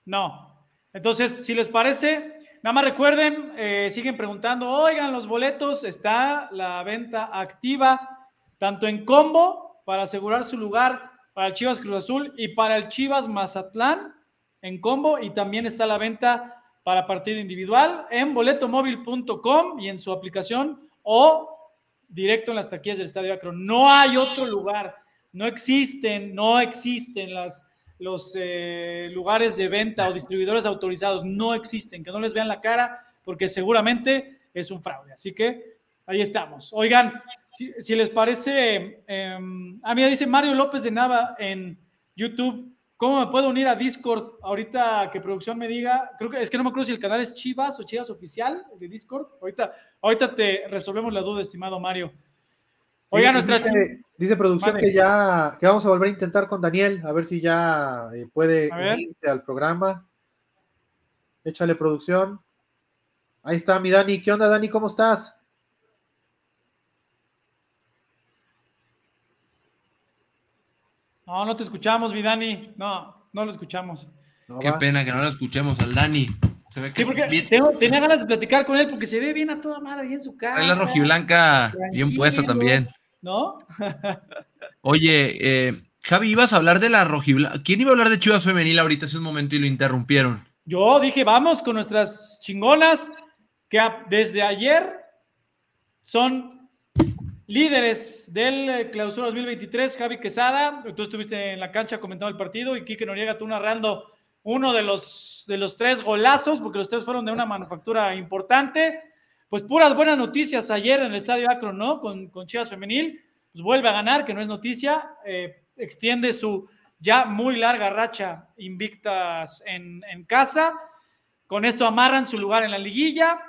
No. Entonces, si les parece, nada más recuerden, eh, siguen preguntando, oigan, los boletos, está la venta activa, tanto en combo para asegurar su lugar para el Chivas Cruz Azul y para el Chivas Mazatlán en combo y también está la venta para partido individual en boletomóvil.com y en su aplicación o directo en las taquillas del Estadio Akron. No hay otro lugar, no existen, no existen las, los eh, lugares de venta o distribuidores autorizados, no existen, que no les vean la cara porque seguramente es un fraude. Así que ahí estamos. Oigan, si, les parece, eh, a mí dice Mario López de Nava en YouTube. ¿Cómo me puedo unir a Discord? Ahorita que producción me diga, creo que es que no me acuerdo si el canal es Chivas o Chivas Oficial, de Discord. Ahorita, ahorita te resolvemos la duda, estimado Mario. Oiga, Sí, nuestra. dice, dice producción Vale. que ya que vamos a volver a intentar con Daniel, a ver si ya eh, puede unirse al programa. Échale producción. Ahí está mi Dani. ¿Qué onda, Dani? ¿Cómo estás? No, no te escuchamos, mi Dani. No, no lo escuchamos. No, qué va. pena que no lo escuchemos al Dani. Se ve que Sí, porque bien- tengo- tenía ganas de platicar con él porque se ve bien a toda madre ahí en su casa. trae la rojiblanca bien puesta también. ¿No? <laughs> Oye, eh, Javi, ibas a hablar de la rojiblanca. ¿Quién iba a hablar de Chivas Femenil ahorita hace un momento y lo interrumpieron? Yo dije, vamos con nuestras chingonas que desde ayer son líderes del eh, clausura 2023. Javi Quesada, tú estuviste en la cancha comentando el partido y Quique Noriega, tú narrando uno de los, de los tres golazos, porque los tres fueron de una manufactura importante. Pues puras buenas noticias ayer en el Estadio Akron, ¿no? Con, con Chivas Femenil. Pues vuelve a ganar, que no es noticia. eh, extiende su ya muy larga racha invictas en, en casa. Con esto amarran su lugar en la liguilla.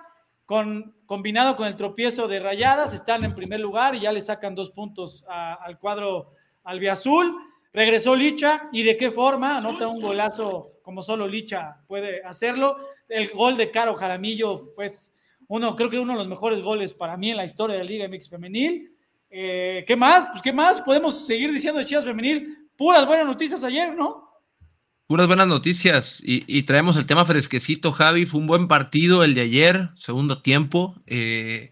Con, combinado con el tropiezo de Rayadas, están en primer lugar y ya le sacan dos puntos al cuadro albiazul. Regresó Licha y de qué forma, anota un golazo como solo Licha puede hacerlo. El gol de Caro Jaramillo fue uno, creo que uno de los mejores goles para mí en la historia de la Liga MX Femenil. Eh, ¿Qué más? Pues qué más podemos seguir diciendo de Chivas Femenil. Puras buenas noticias ayer, ¿no? Puras buenas noticias y, y traemos el tema fresquecito, Javi. Fue un buen partido el de ayer, segundo tiempo. eh,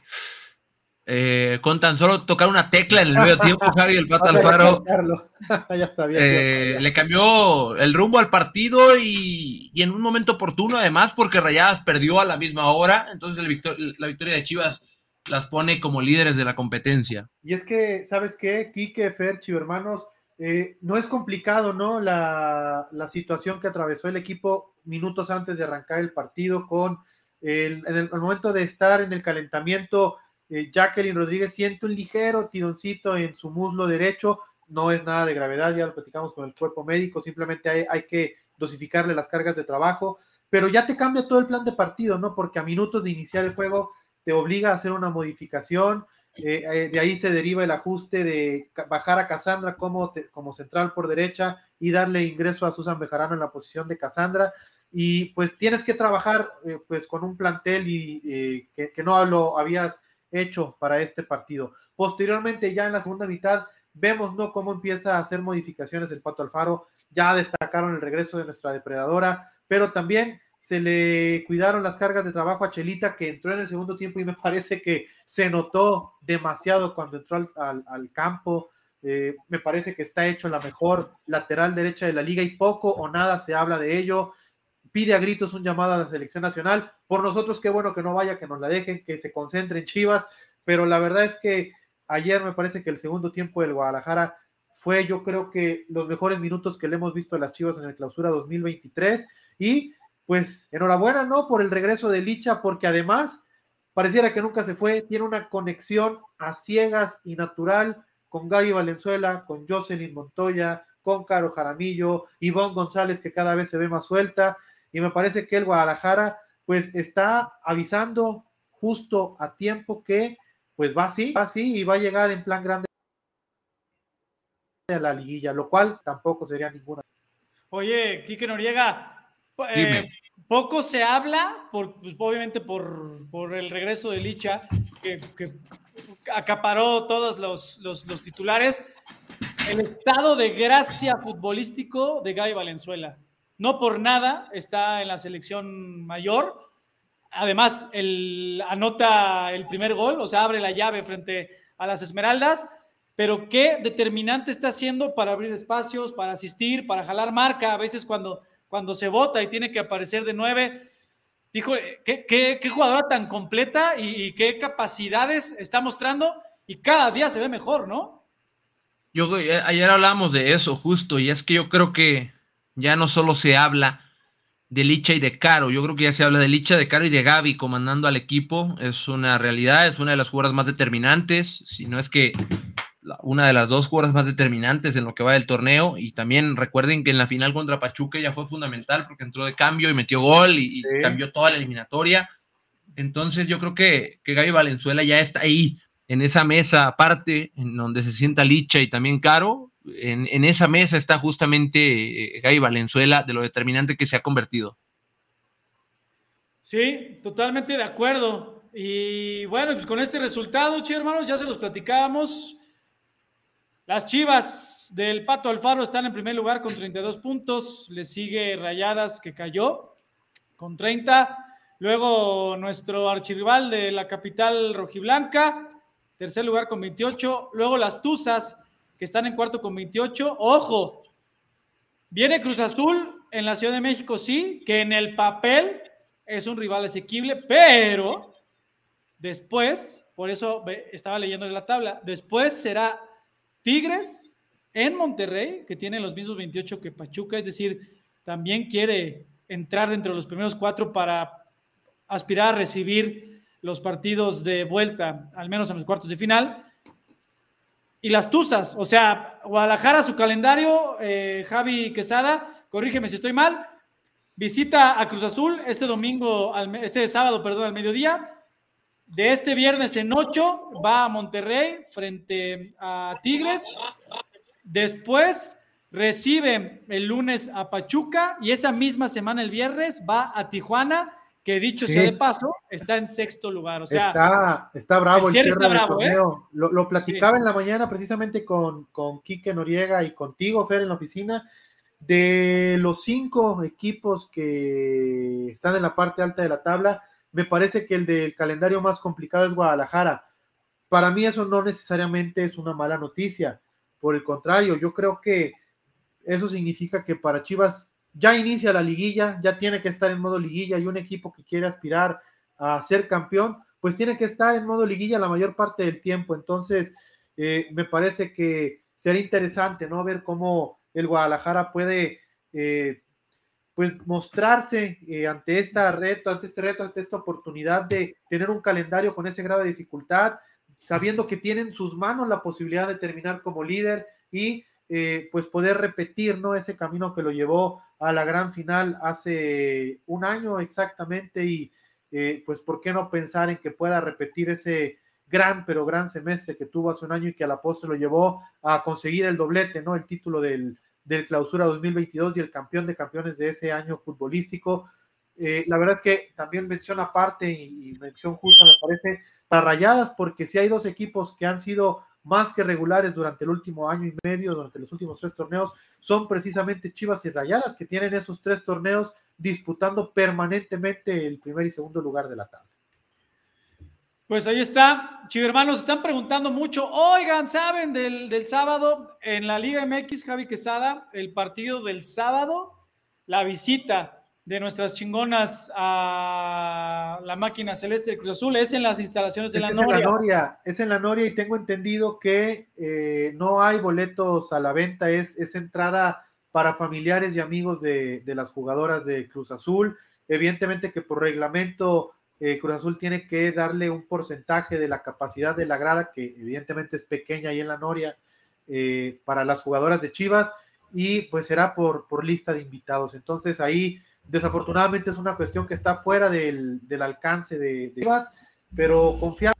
eh, con tan solo tocar una tecla en el medio tiempo, <laughs> Javi, el Pato Vamos a Alfaro <laughs> ya sabía. eh, le cambió el rumbo al partido y, y en un momento oportuno, además, porque Rayadas perdió a la misma hora. Entonces victor- la victoria de Chivas las pone como líderes de la competencia. Y es que, ¿sabes qué? Quique, Fer, Chivo hermanos, eh, no es complicado, ¿no? La, situación que atravesó el equipo minutos antes de arrancar el partido con el, en el, momento de estar en el calentamiento, eh, Jacqueline Rodríguez siente un ligero tironcito en su muslo derecho, no es nada de gravedad, ya lo platicamos con el cuerpo médico, simplemente hay, hay que dosificarle las cargas de trabajo, pero ya te cambia todo el plan de partido, ¿no? Porque a minutos de iniciar el juego te obliga a hacer una modificación, eh, eh, de ahí se deriva el ajuste de bajar a Casandra como, como central por derecha y darle ingreso a Susan Bejarano en la posición de Casandra. Y pues tienes que trabajar pues con un plantel y, que, que, no lo habías hecho para este partido. Posteriormente, ya en la segunda mitad, vemos ¿no? cómo empieza a hacer modificaciones el Pato Alfaro. Ya destacaron el regreso de nuestra depredadora, pero también se le cuidaron las cargas de trabajo a Chelita, que entró en el segundo tiempo y me <laughs> parece que se notó demasiado cuando entró al, campo. Eh, me parece que está hecho la mejor lateral derecha de la liga y poco o nada se habla de ello. Pide a gritos un llamado a la selección nacional. Por nosotros, qué bueno que no vaya, que nos la dejen, que se concentre en Chivas, pero la verdad es que ayer me parece que el segundo tiempo del Guadalajara fue, yo creo que los mejores minutos que le hemos visto a las Chivas en el clausura 2023 y pues enhorabuena, ¿no? Por el regreso de Licha, porque además pareciera que nunca se fue, tiene una conexión a ciegas y natural con Gaby Valenzuela, con Jocelyn Montoya, con Caro Jaramillo, Ivonne González, que cada vez se ve más suelta, y me parece que el Guadalajara, pues está avisando justo a tiempo que, pues va así, va así, y va a llegar en plan grande a la liguilla, lo cual tampoco sería ninguna. Oye, Quique Noriega, eh, poco se habla, por, pues, obviamente por, el regreso de Licha, que, acaparó todos los, titulares. El estado de gracia futbolístico de Gaby Valenzuela. No por nada está en la selección mayor. Además, anota el primer gol, o sea, abre la llave frente a las Esmeraldas. Pero qué determinante está haciendo para abrir espacios, para asistir, para jalar marca. A veces cuando cuando se vota y tiene que aparecer de nueve. Dijo, ¿qué, qué, jugadora tan completa y, qué capacidades está mostrando? Y cada día se ve mejor, ¿no? Yo eh, ayer hablamos de eso justo, y es que yo creo que ya no solo se habla de Licha y de Caro, yo creo que ya se habla de Licha, de Caro y de Gaby comandando al equipo, es una realidad, es una de las jugadoras más determinantes, si no es que una de las dos jugadoras más determinantes en lo que va del torneo. Y también recuerden que en la final contra Pachuca ya fue fundamental porque entró de cambio y metió gol y, cambió toda la eliminatoria. Entonces yo creo que, que Gaby Valenzuela ya está ahí, en esa mesa aparte, en donde se sienta Licha y también Caro. En, esa mesa está justamente eh, Gaby Valenzuela de lo determinante que se ha convertido. Sí, totalmente de acuerdo. Y bueno, pues con este resultado, che, hermanos, ya se los platicábamos. Las Chivas del Pato Alfaro están en primer lugar con 32 puntos. Le sigue Rayadas que cayó con 30. Luego nuestro archirrival de la capital rojiblanca, tercer lugar con 28. Luego las Tuzas que están en cuarto con 28. Ojo, viene Cruz Azul en la Ciudad de México, sí, que en el papel es un rival asequible, pero después, por eso estaba leyendo la tabla, después será Tigres en Monterrey, que tiene los mismos 28 que Pachuca, es decir, también quiere entrar dentro de los primeros cuatro para aspirar a recibir los partidos de vuelta, al menos en los cuartos de final. Y las Tuzas, o sea, Guadalajara, su calendario, eh, Javi Quesada, corrígeme si estoy mal, visita a Cruz Azul este domingo, este sábado, perdón, al mediodía, de este viernes en 8 va a Monterrey frente a Tigres. Después recibe el lunes a Pachuca y esa misma semana el viernes va a Tijuana, que dicho sea de paso, está en sexto lugar. O sea, está, está bravo el, cierre del torneo. ¿eh? Lo, platicaba en la mañana precisamente con, con Quique Noriega y contigo, Fer, en la oficina. De los cinco equipos que están en la parte alta de la tabla, me parece que el del calendario más complicado es Guadalajara. Para mí eso no necesariamente es una mala noticia. Por el contrario, yo creo que eso significa que para Chivas ya inicia la liguilla, ya tiene que estar en modo liguilla y un equipo que quiere aspirar a ser campeón, pues tiene que estar en modo liguilla la mayor parte del tiempo. Entonces, eh, me parece que será interesante, ¿no? Ver cómo el Guadalajara puede, eh, pues, mostrarse eh, ante esta reto, ante este reto, ante esta oportunidad de tener un calendario con ese grado de dificultad, sabiendo que tienen en sus manos la posibilidad de terminar como líder y eh, pues poder repetir, ¿no? Ese camino que lo llevó a la gran final hace un año exactamente y pues, ¿por qué no pensar en que pueda repetir ese gran, pero gran semestre que tuvo hace un año y que a la postre lo llevó a conseguir el doblete, ¿no? El título del, del clausura 2022 y el campeón de campeones de ese año futbolístico. Eh, la verdad es que también mención aparte y, mención justa me parece para Rayadas, porque si hay dos equipos que han sido más que regulares durante el último año y medio, durante los últimos tres torneos, son precisamente Chivas y Rayadas, que tienen esos tres torneos disputando permanentemente el primer y segundo lugar de la tabla. Pues ahí está, hermanos, están preguntando mucho. Oigan, ¿saben del, del, sábado en la Liga MX, Javi Quesada, el partido del sábado, la visita de nuestras chingonas a la máquina celeste de Cruz Azul es en las instalaciones de la, es Noria. En la Noria. Es en la Noria y tengo entendido que eh, no hay boletos a la venta, es, es entrada para familiares y amigos de, de las jugadoras de Cruz Azul. Evidentemente que por reglamento eh, Cruz Azul tiene que darle un porcentaje de la capacidad de la grada, que evidentemente es pequeña ahí en la Noria, eh, para las jugadoras de Chivas, y pues será por, por lista de invitados. Entonces ahí, desafortunadamente, es una cuestión que está fuera del, alcance de, Chivas, pero confiamos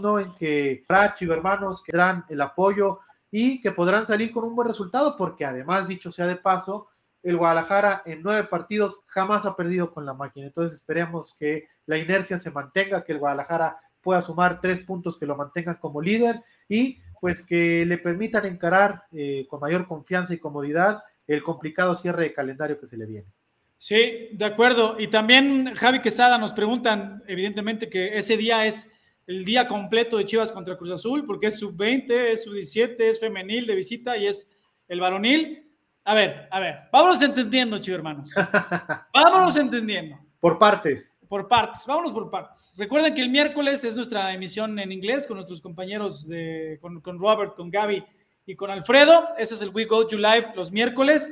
¿no? en que para hermanos que darán el apoyo y que podrán salir con un buen resultado, porque además, dicho sea de paso, el Guadalajara en nueve partidos jamás ha perdido con la máquina. Entonces esperemos que la inercia se mantenga, que el Guadalajara pueda sumar tres puntos que lo mantengan como líder y pues que le permitan encarar eh, con mayor confianza y comodidad el complicado cierre de calendario que se le viene. Sí, de acuerdo. Y también Javi Quesada nos preguntan, evidentemente, que ese día es el día completo de Chivas contra Cruz Azul, porque es sub-20, es sub-17, es femenil de visita y es el varonil. A ver, a ver, vámonos entendiendo, chicos hermanos. <laughs> Vámonos entendiendo. Por partes. Por partes, vámonos por partes. Recuerden que el miércoles es nuestra emisión en inglés con nuestros compañeros, de, con, con Robert, con Gaby y con Alfredo. Ese es el We Go to Live los miércoles.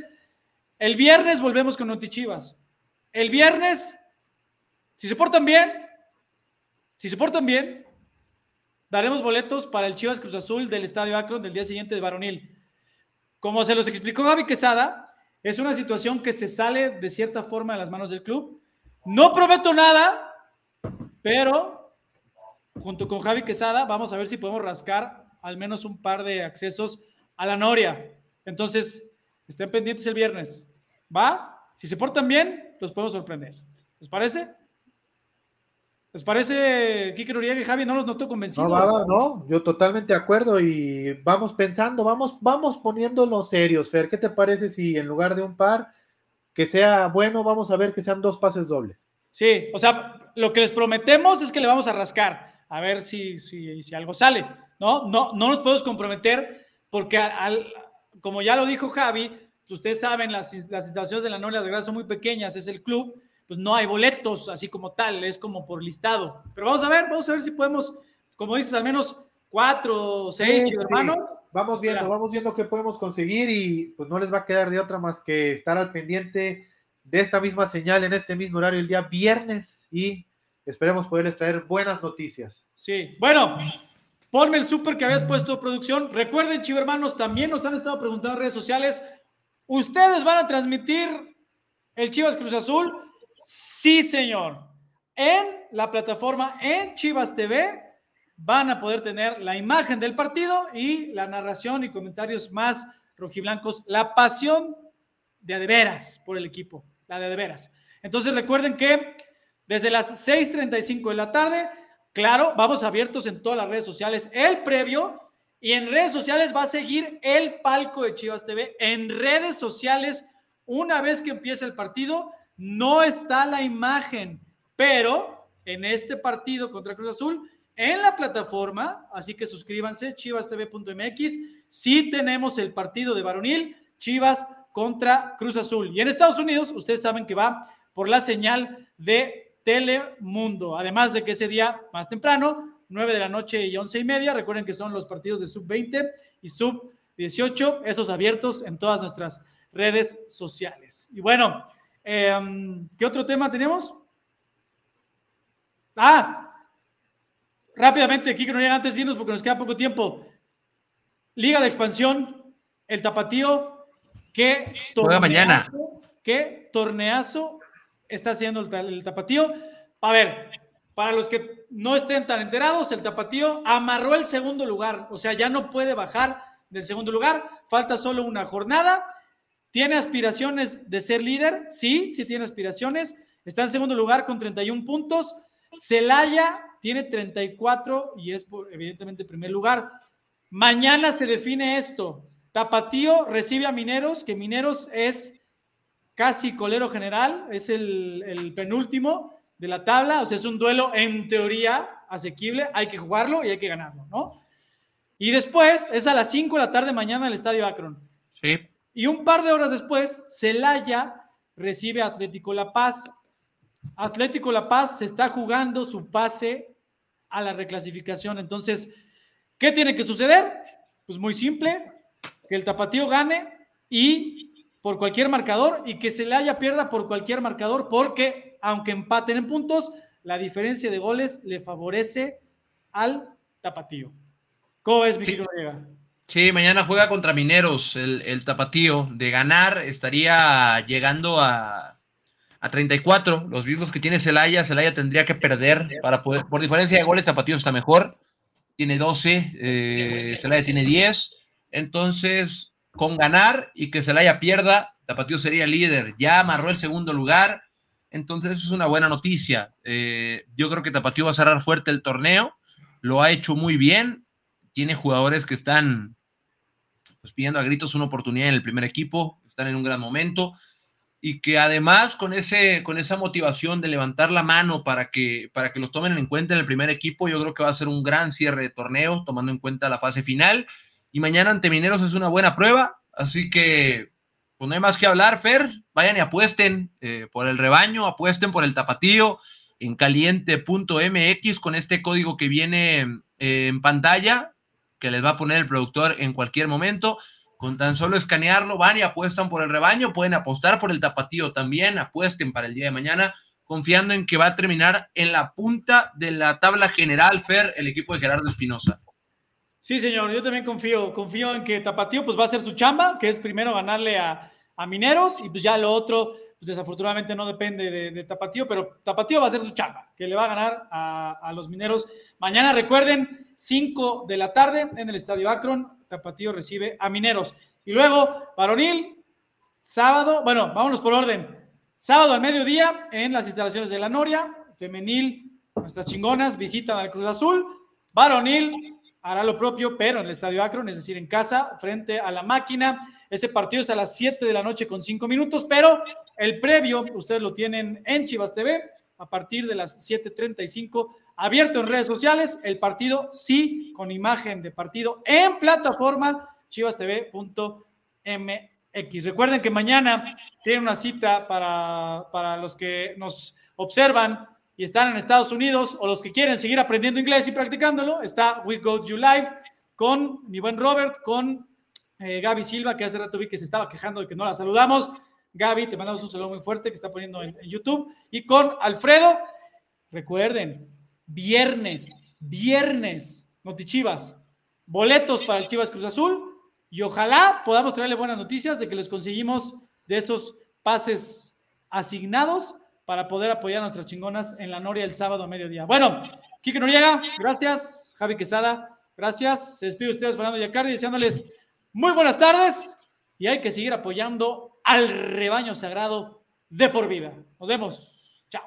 El viernes volvemos con Notichivas. El viernes, si se portan bien, si se portan bien, daremos boletos para el Chivas Cruz Azul del Estadio Akron del día siguiente de Varonil. Como se los explicó Javi Quesada, es una situación que se sale de cierta forma de las manos del club. No prometo nada, pero junto con Javi Quesada vamos a ver si podemos rascar al menos un par de accesos a la Noria. Entonces, estén pendientes el viernes. ¿Va? Si se portan bien, los podemos sorprender. ¿Les parece? ¿Les parece, Kike Noriega y Javi? No los noto convencidos. No, no, yo totalmente de acuerdo y vamos pensando, vamos, vamos poniéndonos serios, Fer. ¿Qué te parece si en lugar de un par, que sea bueno, vamos a ver que sean dos pases dobles? Sí, o sea, lo que les prometemos es que le vamos a rascar, a ver si, si, si algo sale, ¿no? No, no nos podemos comprometer porque, al, como ya lo dijo Javi, ustedes saben, las, las instalaciones de la Noria de Grasa son muy pequeñas, es el club, pues no hay boletos así como tal, es como por listado. Pero vamos a ver, vamos a ver si podemos, como dices, al menos cuatro o seis hermanos. Vamos viendo, vamos viendo qué podemos conseguir y pues no les va a quedar de otra más que estar al pendiente de esta misma señal en este mismo horario el día viernes y esperemos poderles traer buenas noticias. Sí, bueno, ponme el súper que habías puesto producción. Recuerden, chivo hermanos, también nos han estado preguntando en redes sociales. ¿Ustedes van a transmitir el Chivas Cruz Azul? Sí, señor. En la plataforma en Chivas TV van a poder tener la imagen del partido y la narración y comentarios más rojiblancos, la pasión de adeveras por el equipo, la de adeveras. Entonces recuerden que desde las 6:35 de la tarde, claro, vamos abiertos en todas las redes sociales, el previo y en redes sociales va a seguir el palco de Chivas TV. En redes sociales, una vez que empiece el partido, no está la imagen, pero en este partido contra Cruz Azul, en la plataforma, así que suscríbanse, chivastv.mx, sí tenemos el partido de varonil, Chivas contra Cruz Azul. Y en Estados Unidos, ustedes saben que va por la señal de Telemundo. Además de que ese día, más temprano, 9 de la noche y 11 y media. Recuerden que son los partidos de sub-20 y sub-18, esos abiertos en todas nuestras redes sociales. Y bueno, em, ¿qué otro tema tenemos? Ah, rápidamente, aquí que no llega antes de irnos porque nos queda poco tiempo. Liga de expansión, el tapatío, que juega mañana. ¿Qué torneazo está haciendo el, tapatío? A ver, para los que no estén tan enterados, el tapatío amarró el segundo lugar, o sea, ya no puede bajar del segundo lugar, falta solo una jornada. ¿Tiene aspiraciones de ser líder? Sí, sí tiene aspiraciones. Está en segundo lugar con 31 puntos. Celaya tiene 34 y es evidentemente primer lugar. Mañana se define esto. Tapatío recibe a Mineros, que Mineros es casi colero general, es el, penúltimo de la tabla, o sea, es un duelo en teoría asequible, hay que jugarlo y hay que ganarlo, ¿no? Y después es a las 5 de la tarde mañana en el Estadio Akron. Sí. Y un par de horas después, Celaya recibe a Atlético La Paz. Atlético La Paz se está jugando su pase a la reclasificación. Entonces, ¿qué tiene que suceder? Pues muy simple, que el tapatío gane y por cualquier marcador y que se le haya pierda por cualquier marcador porque aunque empaten en puntos, la diferencia de goles le favorece al tapatío. ¿Cómo es, mi sí. Sí, mañana juega contra Mineros, el, tapatío. De ganar estaría llegando a, a 34. Los mismos que tiene Celaya, Celaya tendría que perder para poder, por diferencia de goles, tapatío está mejor. Tiene 12, eh, Celaya tiene 10. Entonces, con ganar y que Celaya pierda, Tapatío sería líder. Ya amarró el segundo lugar. Entonces, eso es una buena noticia. Eh, yo creo que Tapatío va a cerrar fuerte el torneo. Lo ha hecho muy bien. Tiene jugadores que están pues, pidiendo a gritos una oportunidad en el primer equipo. Están en un gran momento. Y que además con, ese, con esa motivación de levantar la mano para que, para que los tomen en cuenta en el primer equipo, yo creo que va a ser un gran cierre de torneo, tomando en cuenta la fase final y mañana ante Mineros es una buena prueba, así que pues no hay más que hablar, Fer, vayan y apuesten eh, por el rebaño, apuesten por el tapatío en caliente.mx con este código que viene eh, en pantalla, que les va a poner el productor en cualquier momento. Con tan solo escanearlo, van y apuestan por el rebaño, pueden apostar por el tapatío también, apuesten para el día de mañana, confiando en que va a terminar en la punta de la tabla general, Fer, el equipo de Gerardo Espinosa. Sí, señor, yo también confío, confío en que Tapatío pues va a hacer su chamba, que es primero ganarle a, Mineros y pues ya lo otro, pues desafortunadamente no depende de, Tapatío, pero Tapatío va a hacer su chamba, que le va a ganar a, los Mineros. Mañana recuerden, 5 de la tarde en el Estadio Akron, Tapatío recibe a Mineros. Y luego, varonil, sábado, bueno, vámonos por orden. Sábado al mediodía en las instalaciones de la Noria, femenil, nuestras chingonas visitan al Cruz Azul, varonil, hará lo propio, pero en el Estadio Akron, es decir, en casa, frente a la máquina. Ese partido es a las 7 de la noche con 5 minutos, pero el previo, ustedes lo tienen en Chivas TV, a partir de las 7.35, abierto en redes sociales, el partido sí, con imagen de partido en plataforma chivastv.mx. Recuerden que mañana tienen una cita para, para los que nos observan y están en Estados Unidos o los que quieren seguir aprendiendo inglés y practicándolo, está We Go You Live con mi buen Robert, con eh, Gaby Silva, que hace rato vi que se estaba quejando de que no la saludamos. Gaby, te mandamos un saludo muy fuerte que está poniendo en, YouTube. Y con Alfredo, recuerden, viernes, viernes, Notichivas, boletos para el Chivas Cruz Azul y ojalá podamos traerle buenas noticias de que les conseguimos de esos pases asignados para poder apoyar a nuestras chingonas en la Noria el sábado a mediodía. Bueno, Kike Noriega, gracias. Javi Quesada, gracias. Se despide ustedes, Fernando Yacardi, deseándoles muy buenas tardes y hay que seguir apoyando al rebaño sagrado de por vida. Nos vemos. Chao.